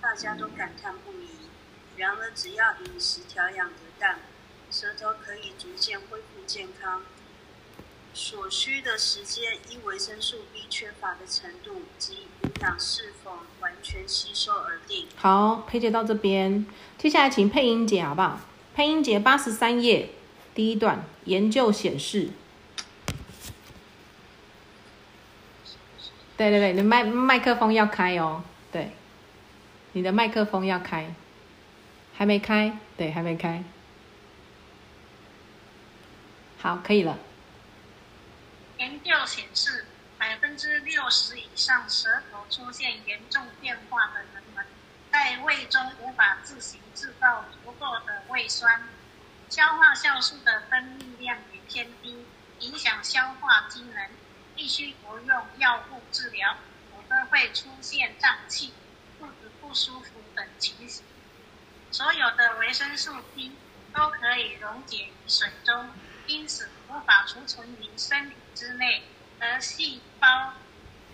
大家都感叹不已。然而，只要饮食调养得当，舌头可以逐渐恢复健康。所需的时间依维生素 B 缺乏的程度及营养是否完全吸收而定。好，佩姐到这边，接下来请配音姐好不好？配音节八十三页第一段，研究显示。对对对，你麦麦克风要开哦。对，你的麦克风要开，还没开，对，还没开。好，可以了。研究显示，百分之六十以上舌头出现严重变化的人，在胃中无法自行制造足够的胃酸，消化酵素的分泌量也偏低，影响消化机能。必须服用药物治疗，否则会出现胀气、肚子不舒服等情形。所有的维生素 B 都可以溶解于水中，因此无法储存于身体之内。而细胞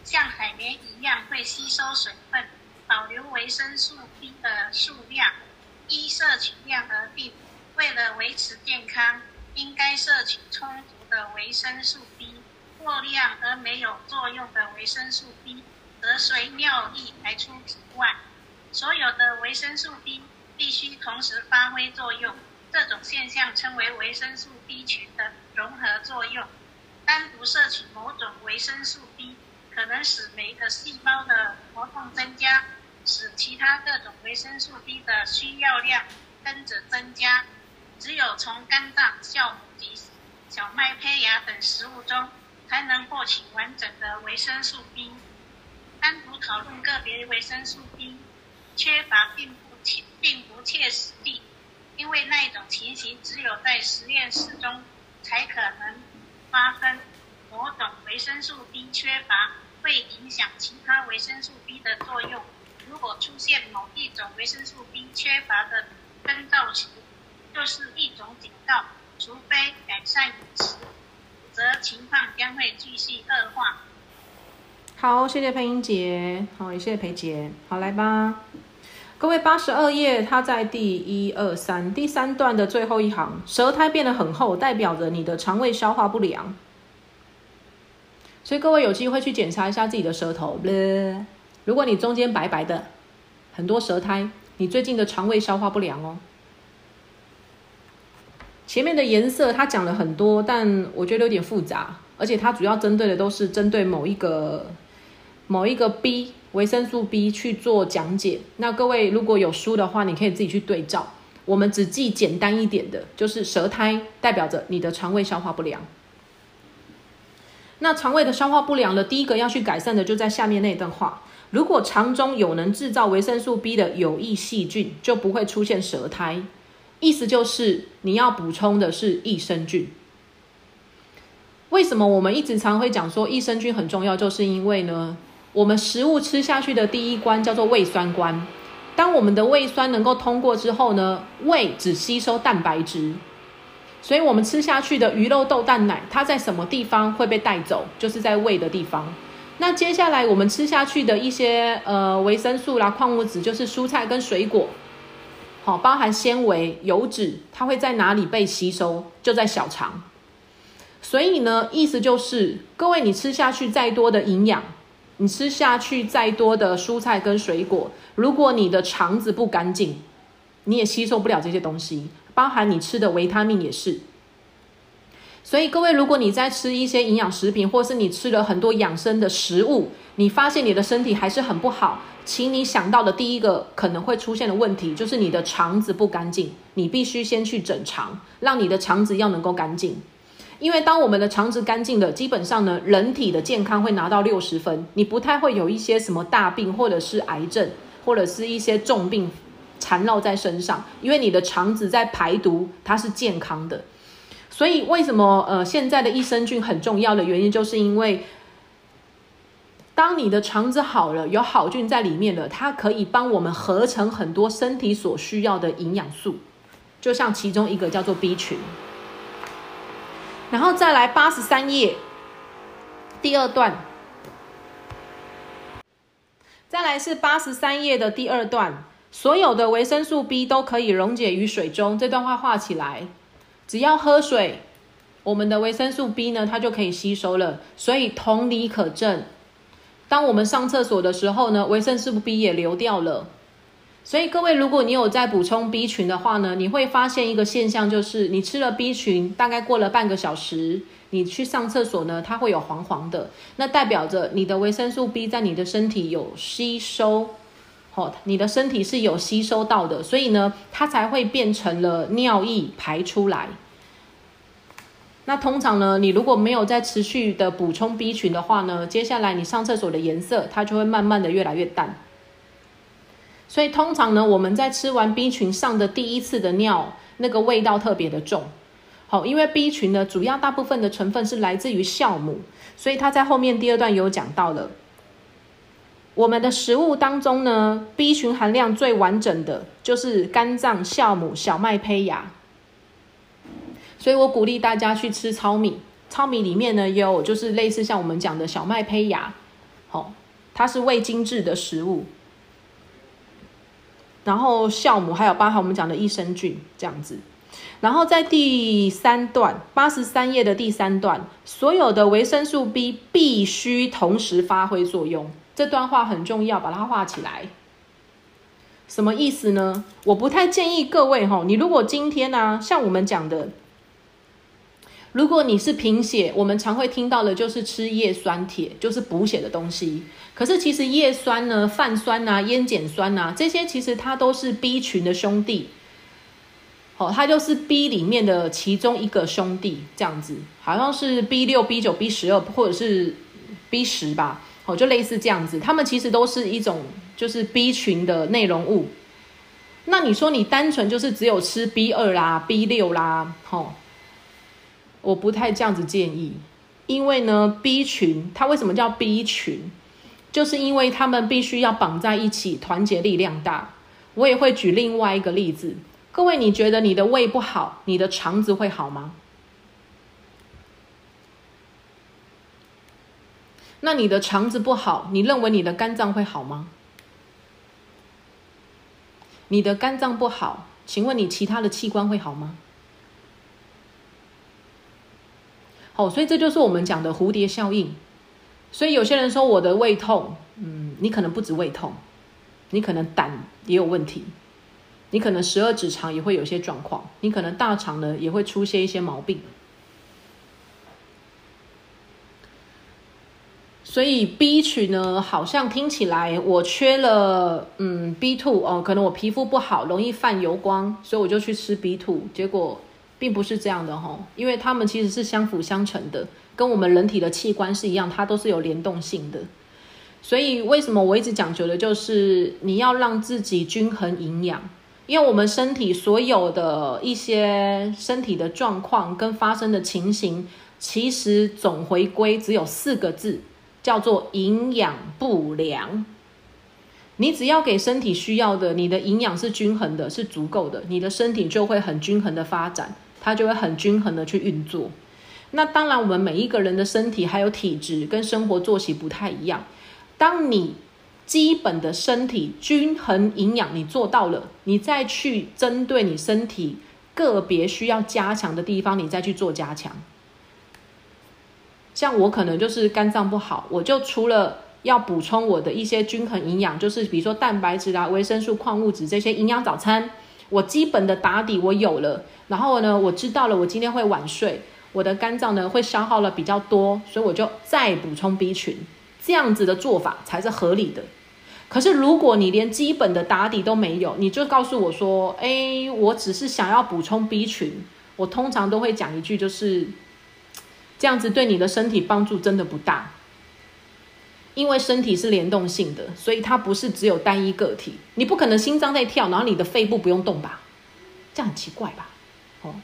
像海绵一样会吸收水分，保留维生素 B 的数量，依摄取量而定。为了维持健康，应该摄取充足的维生素 B。过量而没有作用的维生素 B，则随尿液排出体外。所有的维生素 B 必须同时发挥作用，这种现象称为维生素 B 群的融合作用。单独摄取某种维生素 B，可能使每个细胞的活动增加，使其他各种维生素 B 的需要量跟着增加。只有从肝脏、酵母及小麦胚芽等食物中。才能获取完整的维生素 B。单独讨论个别维生素 B 缺乏并不切并不切实际，因为那一种情形只有在实验室中才可能发生。某种维生素 B 缺乏，会影响其他维生素 B 的作用。如果出现某一种维生素 B 缺乏的征兆时，就是一种警告。除非改善饮食，否则情况将会继续恶化。好，谢谢配音姐，好，也谢谢裴姐，好来吧。各位八十二页，它在第一二三第三段的最后一行，舌苔变得很厚，代表着你的肠胃消化不良。所以各位有机会去检查一下自己的舌头，如果你中间白白的，很多舌苔，你最近的肠胃消化不良哦。前面的颜色他讲了很多，但我觉得有点复杂，而且它主要针对的都是针对某一个某一个 B 维生素 B 去做讲解。那各位如果有书的话，你可以自己去对照。我们只记简单一点的，就是舌苔代表着你的肠胃消化不良。那肠胃的消化不良的第一个要去改善的，就在下面那段话：如果肠中有能制造维生素 B 的有益细菌，就不会出现舌苔。意思就是你要补充的是益生菌。为什么我们一直常会讲说益生菌很重要？就是因为呢，我们食物吃下去的第一关叫做胃酸关。当我们的胃酸能够通过之后呢，胃只吸收蛋白质，所以我们吃下去的鱼肉豆蛋奶，它在什么地方会被带走？就是在胃的地方。那接下来我们吃下去的一些呃维生素啦、矿物质，就是蔬菜跟水果。好，包含纤维、油脂，它会在哪里被吸收？就在小肠。所以呢，意思就是，各位你吃下去再多的营养，你吃下去再多的蔬菜跟水果，如果你的肠子不干净，你也吸收不了这些东西。包含你吃的维他命也是。所以各位，如果你在吃一些营养食品，或是你吃了很多养生的食物，你发现你的身体还是很不好。请你想到的第一个可能会出现的问题，就是你的肠子不干净，你必须先去整肠，让你的肠子要能够干净。因为当我们的肠子干净了，基本上呢，人体的健康会拿到六十分，你不太会有一些什么大病，或者是癌症，或者是一些重病缠绕在身上。因为你的肠子在排毒，它是健康的。所以为什么呃现在的益生菌很重要的原因，就是因为。当你的肠子好了，有好菌在里面了，它可以帮我们合成很多身体所需要的营养素，就像其中一个叫做 B 群。然后再来八十三页第二段，再来是八十三页的第二段，所有的维生素 B 都可以溶解于水中。这段话画起来，只要喝水，我们的维生素 B 呢，它就可以吸收了。所以同理可证。当我们上厕所的时候呢，维生素 B 也流掉了。所以各位，如果你有在补充 B 群的话呢，你会发现一个现象，就是你吃了 B 群，大概过了半个小时，你去上厕所呢，它会有黄黄的，那代表着你的维生素 B 在你的身体有吸收，哦，你的身体是有吸收到的，所以呢，它才会变成了尿液排出来。那通常呢，你如果没有在持续的补充 B 群的话呢，接下来你上厕所的颜色它就会慢慢的越来越淡。所以通常呢，我们在吃完 B 群上的第一次的尿，那个味道特别的重。好，因为 B 群呢，主要大部分的成分是来自于酵母，所以它在后面第二段有讲到了。我们的食物当中呢，B 群含量最完整的就是肝脏、酵母、小麦胚芽。所以我鼓励大家去吃糙米，糙米里面呢有就是类似像我们讲的小麦胚芽，好，它是未精制的食物。然后酵母还有包含我们讲的益生菌这样子。然后在第三段八十三页的第三段，所有的维生素 B 必须同时发挥作用，这段话很重要，把它画起来。什么意思呢？我不太建议各位哈，你如果今天呢，像我们讲的。如果你是贫血，我们常会听到的就是吃叶酸铁，就是补血的东西。可是其实叶酸呢、泛酸呐、烟碱酸呐，这些其实它都是 B 群的兄弟。好，它就是 B 里面的其中一个兄弟，这样子，好像是 B 六、B 九、B 十二或者是 B 十吧。好，就类似这样子，它们其实都是一种就是 B 群的内容物。那你说你单纯就是只有吃 B 二啦、B 六啦，吼。我不太这样子建议，因为呢，B 群它为什么叫 B 群？就是因为他们必须要绑在一起，团结力量大。我也会举另外一个例子，各位，你觉得你的胃不好，你的肠子会好吗？那你的肠子不好，你认为你的肝脏会好吗？你的肝脏不好，请问你其他的器官会好吗？好，所以这就是我们讲的蝴蝶效应。所以有些人说我的胃痛，嗯，你可能不止胃痛，你可能胆也有问题，你可能十二指肠也会有些状况，你可能大肠呢也会出现一些毛病。所以 B 群呢，好像听起来我缺了，嗯，B two 哦，可能我皮肤不好，容易泛油光，所以我就去吃 B two，结果并不是这样的哈，因为它们其实是相辅相成的。跟我们人体的器官是一样，它都是有联动性的。所以为什么我一直讲究的就是你要让自己均衡营养，因为我们身体所有的一些身体的状况跟发生的情形，其实总回归只有四个字，叫做营养不良。你只要给身体需要的，你的营养是均衡的，是足够的，你的身体就会很均衡的发展，它就会很均衡的去运作。那当然，我们每一个人的身体还有体质跟生活作息不太一样。当你基本的身体均衡营养你做到了，你再去针对你身体个别需要加强的地方，你再去做加强。像我可能就是肝脏不好，我就除了要补充我的一些均衡营养，就是比如说蛋白质啊、维生素、矿物质这些营养早餐，我基本的打底我有了。然后呢，我知道了，我今天会晚睡。我的肝脏呢会消耗了比较多，所以我就再补充 B 群，这样子的做法才是合理的。可是如果你连基本的打底都没有，你就告诉我说：“哎，我只是想要补充 B 群。”我通常都会讲一句，就是这样子对你的身体帮助真的不大，因为身体是联动性的，所以它不是只有单一个体。你不可能心脏在跳，然后你的肺部不用动吧？这样很奇怪吧？哦。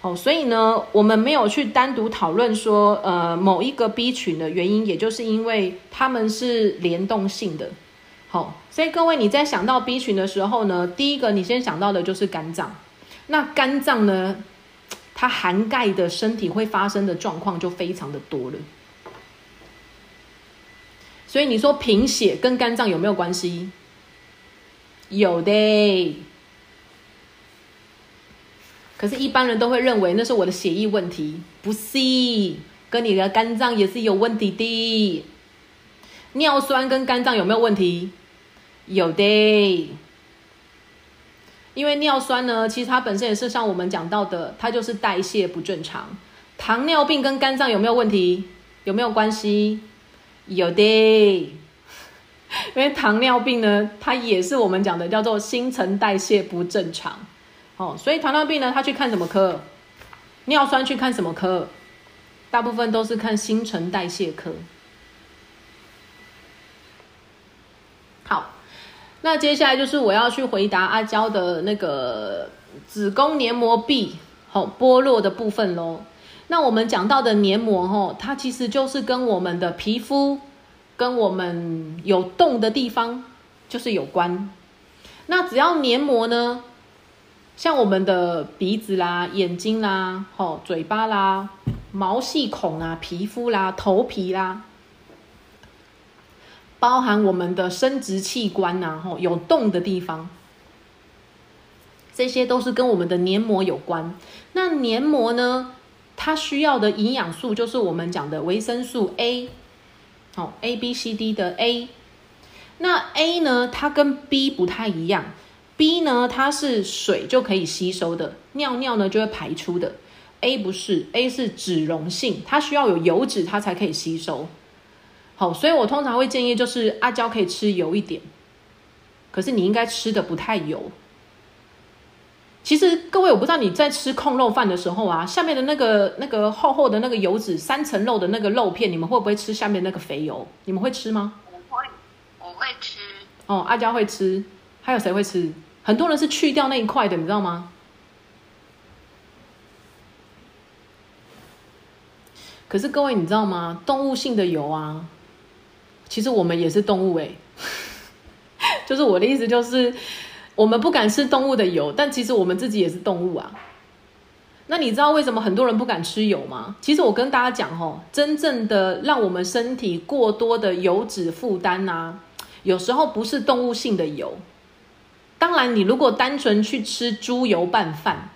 哦，所以呢，我们没有去单独讨论说，呃，某一个 B 群的原因，也就是因为他们是联动性的。好，所以各位你在想到 B 群的时候呢，第一个你先想到的就是肝脏。那肝脏呢，它涵盖的身体会发生的状况就非常的多了。所以你说贫血跟肝脏有没有关系？有的。可是，一般人都会认为那是我的血液问题，不是，跟你的肝脏也是有问题的。尿酸跟肝脏有没有问题？有的。因为尿酸呢，其实它本身也是像我们讲到的，它就是代谢不正常。糖尿病跟肝脏有没有问题？有没有关系？有的。因为糖尿病呢，它也是我们讲的叫做新陈代谢不正常。哦，所以糖尿病呢，他去看什么科？尿酸去看什么科？大部分都是看新陈代谢科。好，那接下来就是我要去回答阿娇的那个子宫黏膜壁好剥落的部分喽。那我们讲到的黏膜吼，它其实就是跟我们的皮肤跟我们有洞的地方就是有关。那只要黏膜呢？像我们的鼻子啦、眼睛啦、吼嘴巴啦、毛细孔啊、皮肤啦、头皮啦，包含我们的生殖器官呐，吼有洞的地方，这些都是跟我们的黏膜有关。那黏膜呢，它需要的营养素就是我们讲的维生素 A，好 A B C D 的 A。那 A 呢，它跟 B 不太一样。B 呢，它是水就可以吸收的，尿尿呢就会排出的。A 不是，A 是脂溶性，它需要有油脂它才可以吸收。好，所以我通常会建议就是阿胶可以吃油一点，可是你应该吃的不太油。其实各位，我不知道你在吃控肉饭的时候啊，下面的那个那个厚厚的那个油脂，三层肉的那个肉片，你们会不会吃下面那个肥油？你们会吃吗？我会，我会吃。哦，阿娇会吃，还有谁会吃？很多人是去掉那一块的，你知道吗？可是各位你知道吗？动物性的油啊，其实我们也是动物诶、就是我的意思就是，我们不敢吃动物的油，但其实我们自己也是动物啊。那你知道为什么很多人不敢吃油吗？其实我跟大家讲哦，真正的让我们身体过多的油脂负担呐，有时候不是动物性的油。当然，你如果单纯去吃猪油拌饭，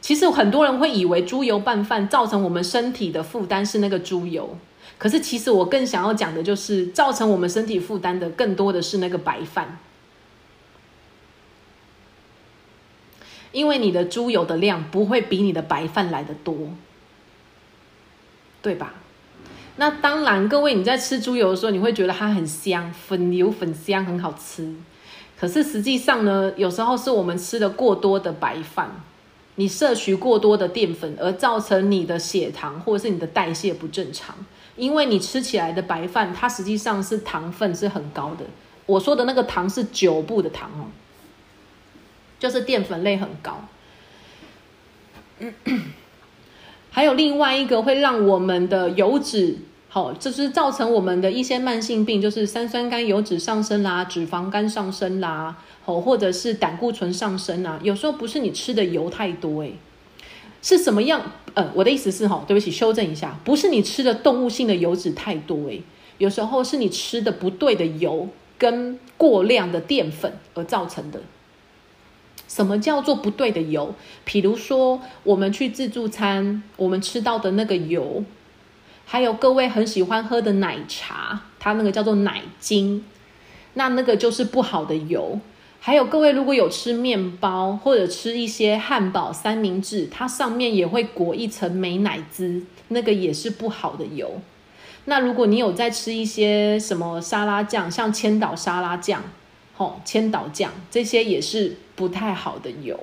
其实很多人会以为猪油拌饭造成我们身体的负担是那个猪油，可是其实我更想要讲的就是，造成我们身体负担的更多的是那个白饭。因为你的猪油的量不会比你的白饭来的多，对吧？那当然，各位你在吃猪油的时候，你会觉得它很香，粉油粉香，很好吃。可是实际上呢，有时候是我们吃的过多的白饭，你摄取过多的淀粉，而造成你的血糖或者是你的代谢不正常。因为你吃起来的白饭，它实际上是糖分是很高的。我说的那个糖是九步的糖哦。就是淀粉类很高。还有另外一个会让我们的油脂，好，就是造成我们的一些慢性病，就是三酸甘油脂上升啦，脂肪肝上升啦，哦，或者是胆固醇上升啊。有时候不是你吃的油太多，诶，是什么样？呃，我的意思是哈，对不起，修正一下，不是你吃的动物性的油脂太多，诶，有时候是你吃的不对的油跟过量的淀粉而造成的。什么叫做不对的油？比如说，我们去自助餐，我们吃到的那个油，还有各位很喜欢喝的奶茶，它那个叫做奶精，那那个就是不好的油。还有各位如果有吃面包或者吃一些汉堡、三明治，它上面也会裹一层美乃滋，那个也是不好的油。那如果你有在吃一些什么沙拉酱，像千岛沙拉酱。哦，千岛酱这些也是不太好的油，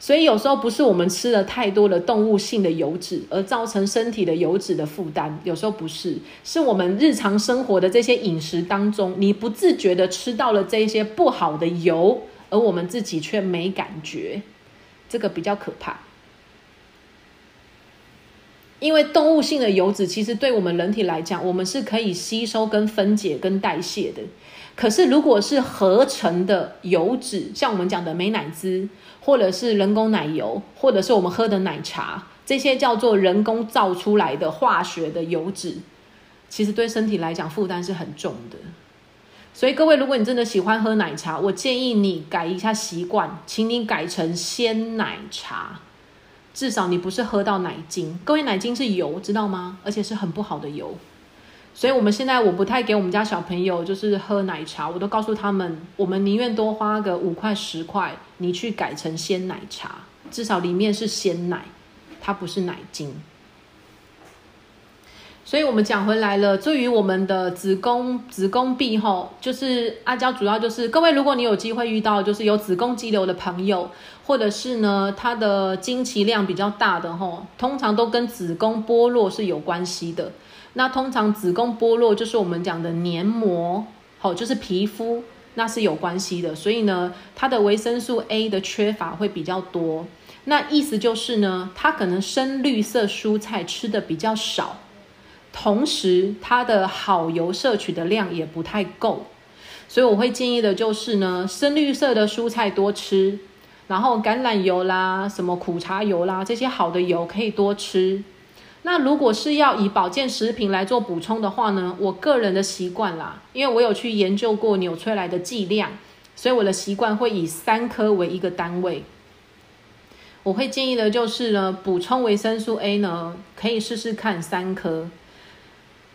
所以有时候不是我们吃了太多的动物性的油脂而造成身体的油脂的负担，有时候不是，是我们日常生活的这些饮食当中，你不自觉的吃到了这些不好的油，而我们自己却没感觉，这个比较可怕。因为动物性的油脂其实对我们人体来讲，我们是可以吸收、跟分解、跟代谢的。可是，如果是合成的油脂，像我们讲的美奶滋，或者是人工奶油，或者是我们喝的奶茶，这些叫做人工造出来的化学的油脂，其实对身体来讲负担是很重的。所以，各位，如果你真的喜欢喝奶茶，我建议你改一下习惯，请你改成鲜奶茶，至少你不是喝到奶精。各位，奶精是油，知道吗？而且是很不好的油。所以，我们现在我不太给我们家小朋友就是喝奶茶，我都告诉他们，我们宁愿多花个五块十块，你去改成鲜奶茶，至少里面是鲜奶，它不是奶精。所以我们讲回来了，至于我们的子宫子宫壁吼，就是阿娇主要就是各位，如果你有机会遇到就是有子宫肌瘤的朋友，或者是呢他的经期量比较大的吼，通常都跟子宫剥落是有关系的。那通常子宫剥落就是我们讲的黏膜，好，就是皮肤，那是有关系的。所以呢，它的维生素 A 的缺乏会比较多。那意思就是呢，它可能深绿色蔬菜吃的比较少，同时它的好油摄取的量也不太够。所以我会建议的就是呢，深绿色的蔬菜多吃，然后橄榄油啦、什么苦茶油啦这些好的油可以多吃。那如果是要以保健食品来做补充的话呢，我个人的习惯啦，因为我有去研究过纽崔莱的剂量，所以我的习惯会以三颗为一个单位。我会建议的就是呢，补充维生素 A 呢，可以试试看三颗。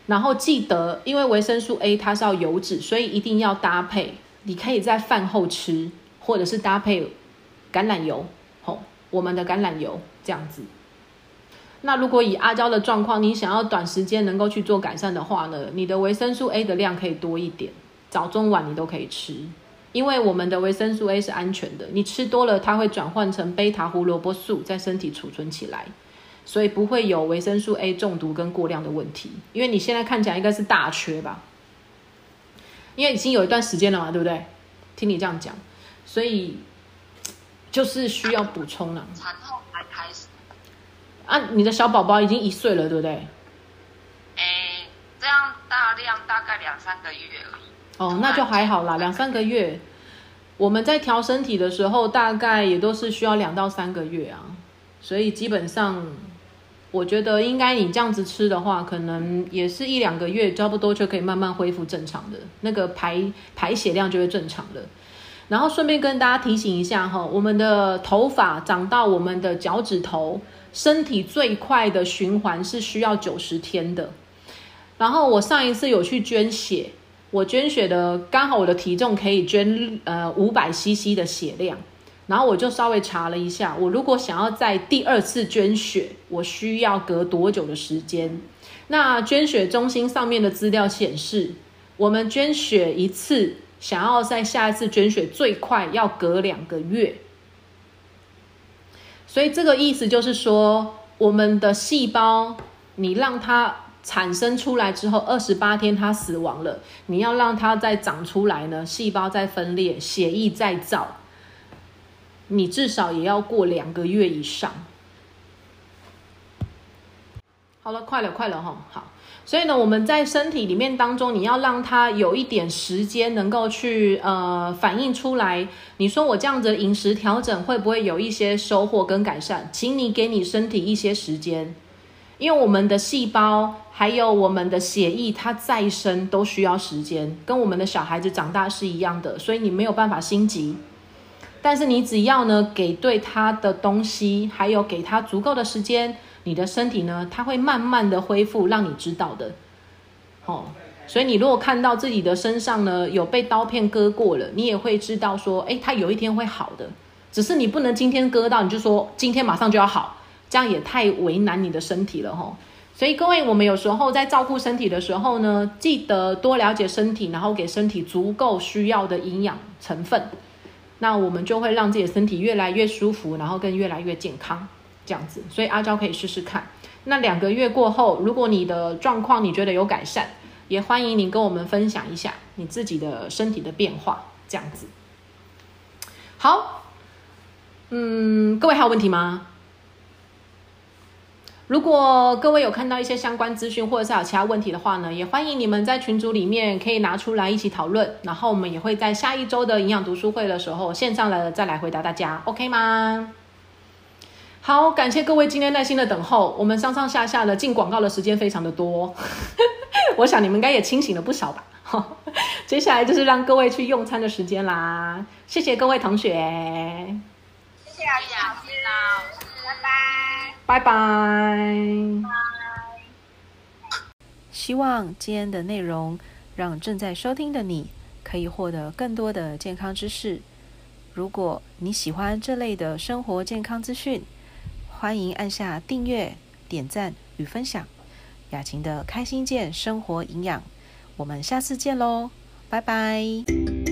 然后记得，因为维生素 A 它是要油脂，所以一定要搭配。你可以在饭后吃，或者是搭配橄榄油，吼，我们的橄榄油这样子。那如果以阿娇的状况，你想要短时间能够去做改善的话呢，你的维生素 A 的量可以多一点，早中晚你都可以吃，因为我们的维生素 A 是安全的，你吃多了它会转换成贝塔胡萝卜素在身体储存起来，所以不会有维生素 A 中毒跟过量的问题。因为你现在看起来应该是大缺吧，因为已经有一段时间了嘛，对不对？听你这样讲，所以就是需要补充了。啊，你的小宝宝已经一岁了，对不对？哎，这样大量大概两三个月而已。哦，那就还好啦，两三个月。我们在调身体的时候，大概也都是需要两到三个月啊，所以基本上，我觉得应该你这样子吃的话，可能也是一两个月，差不多就可以慢慢恢复正常的，那个排排血量就会正常了。然后顺便跟大家提醒一下哈，我们的头发长到我们的脚趾头，身体最快的循环是需要九十天的。然后我上一次有去捐血。我捐血的刚好我的体重可以捐呃五百 CC 的血量，然后我就稍微查了一下，我如果想要在第二次捐血，我需要隔多久的时间？那捐血中心上面的资料显示，我们捐血一次，想要在下一次捐血最快要隔两个月，所以这个意思就是说，我们的细胞你让它。产生出来之后，二十八天它死亡了。你要让它再长出来呢，细胞再分裂，血液再造，你至少也要过两个月以上。好了，快了，快了哈。好，所以呢，我们在身体里面当中，你要让它有一点时间能够去呃反映出来。你说我这样子饮食调整会不会有一些收获跟改善？请你给你身体一些时间。因为我们的细胞还有我们的血液，它再生都需要时间，跟我们的小孩子长大是一样的，所以你没有办法心急。但是你只要呢给对他的东西，还有给他足够的时间，你的身体呢，它会慢慢的恢复，让你知道的。哦，所以你如果看到自己的身上呢有被刀片割过了，你也会知道说，哎，它有一天会好的。只是你不能今天割到，你就说今天马上就要好。这样也太为难你的身体了哈，所以各位，我们有时候在照顾身体的时候呢，记得多了解身体，然后给身体足够需要的营养成分，那我们就会让自己的身体越来越舒服，然后更越来越健康，这样子。所以阿娇可以试试看。那两个月过后，如果你的状况你觉得有改善，也欢迎你跟我们分享一下你自己的身体的变化，这样子。好，嗯，各位还有问题吗？如果各位有看到一些相关资讯，或者是有其他问题的话呢，也欢迎你们在群组里面可以拿出来一起讨论。然后我们也会在下一周的营养读书会的时候，线上来再来回答大家，OK 吗？好，感谢各位今天耐心的等候。我们上上下下的进广告的时间非常的多，我想你们应该也清醒了不少吧。接下来就是让各位去用餐的时间啦，谢谢各位同学，谢谢老师，拜拜。拜拜。希望今天的内容让正在收听的你可以获得更多的健康知识。如果你喜欢这类的生活健康资讯，欢迎按下订阅、点赞与分享。雅琴的开心健生活营养，我们下次见喽，拜拜。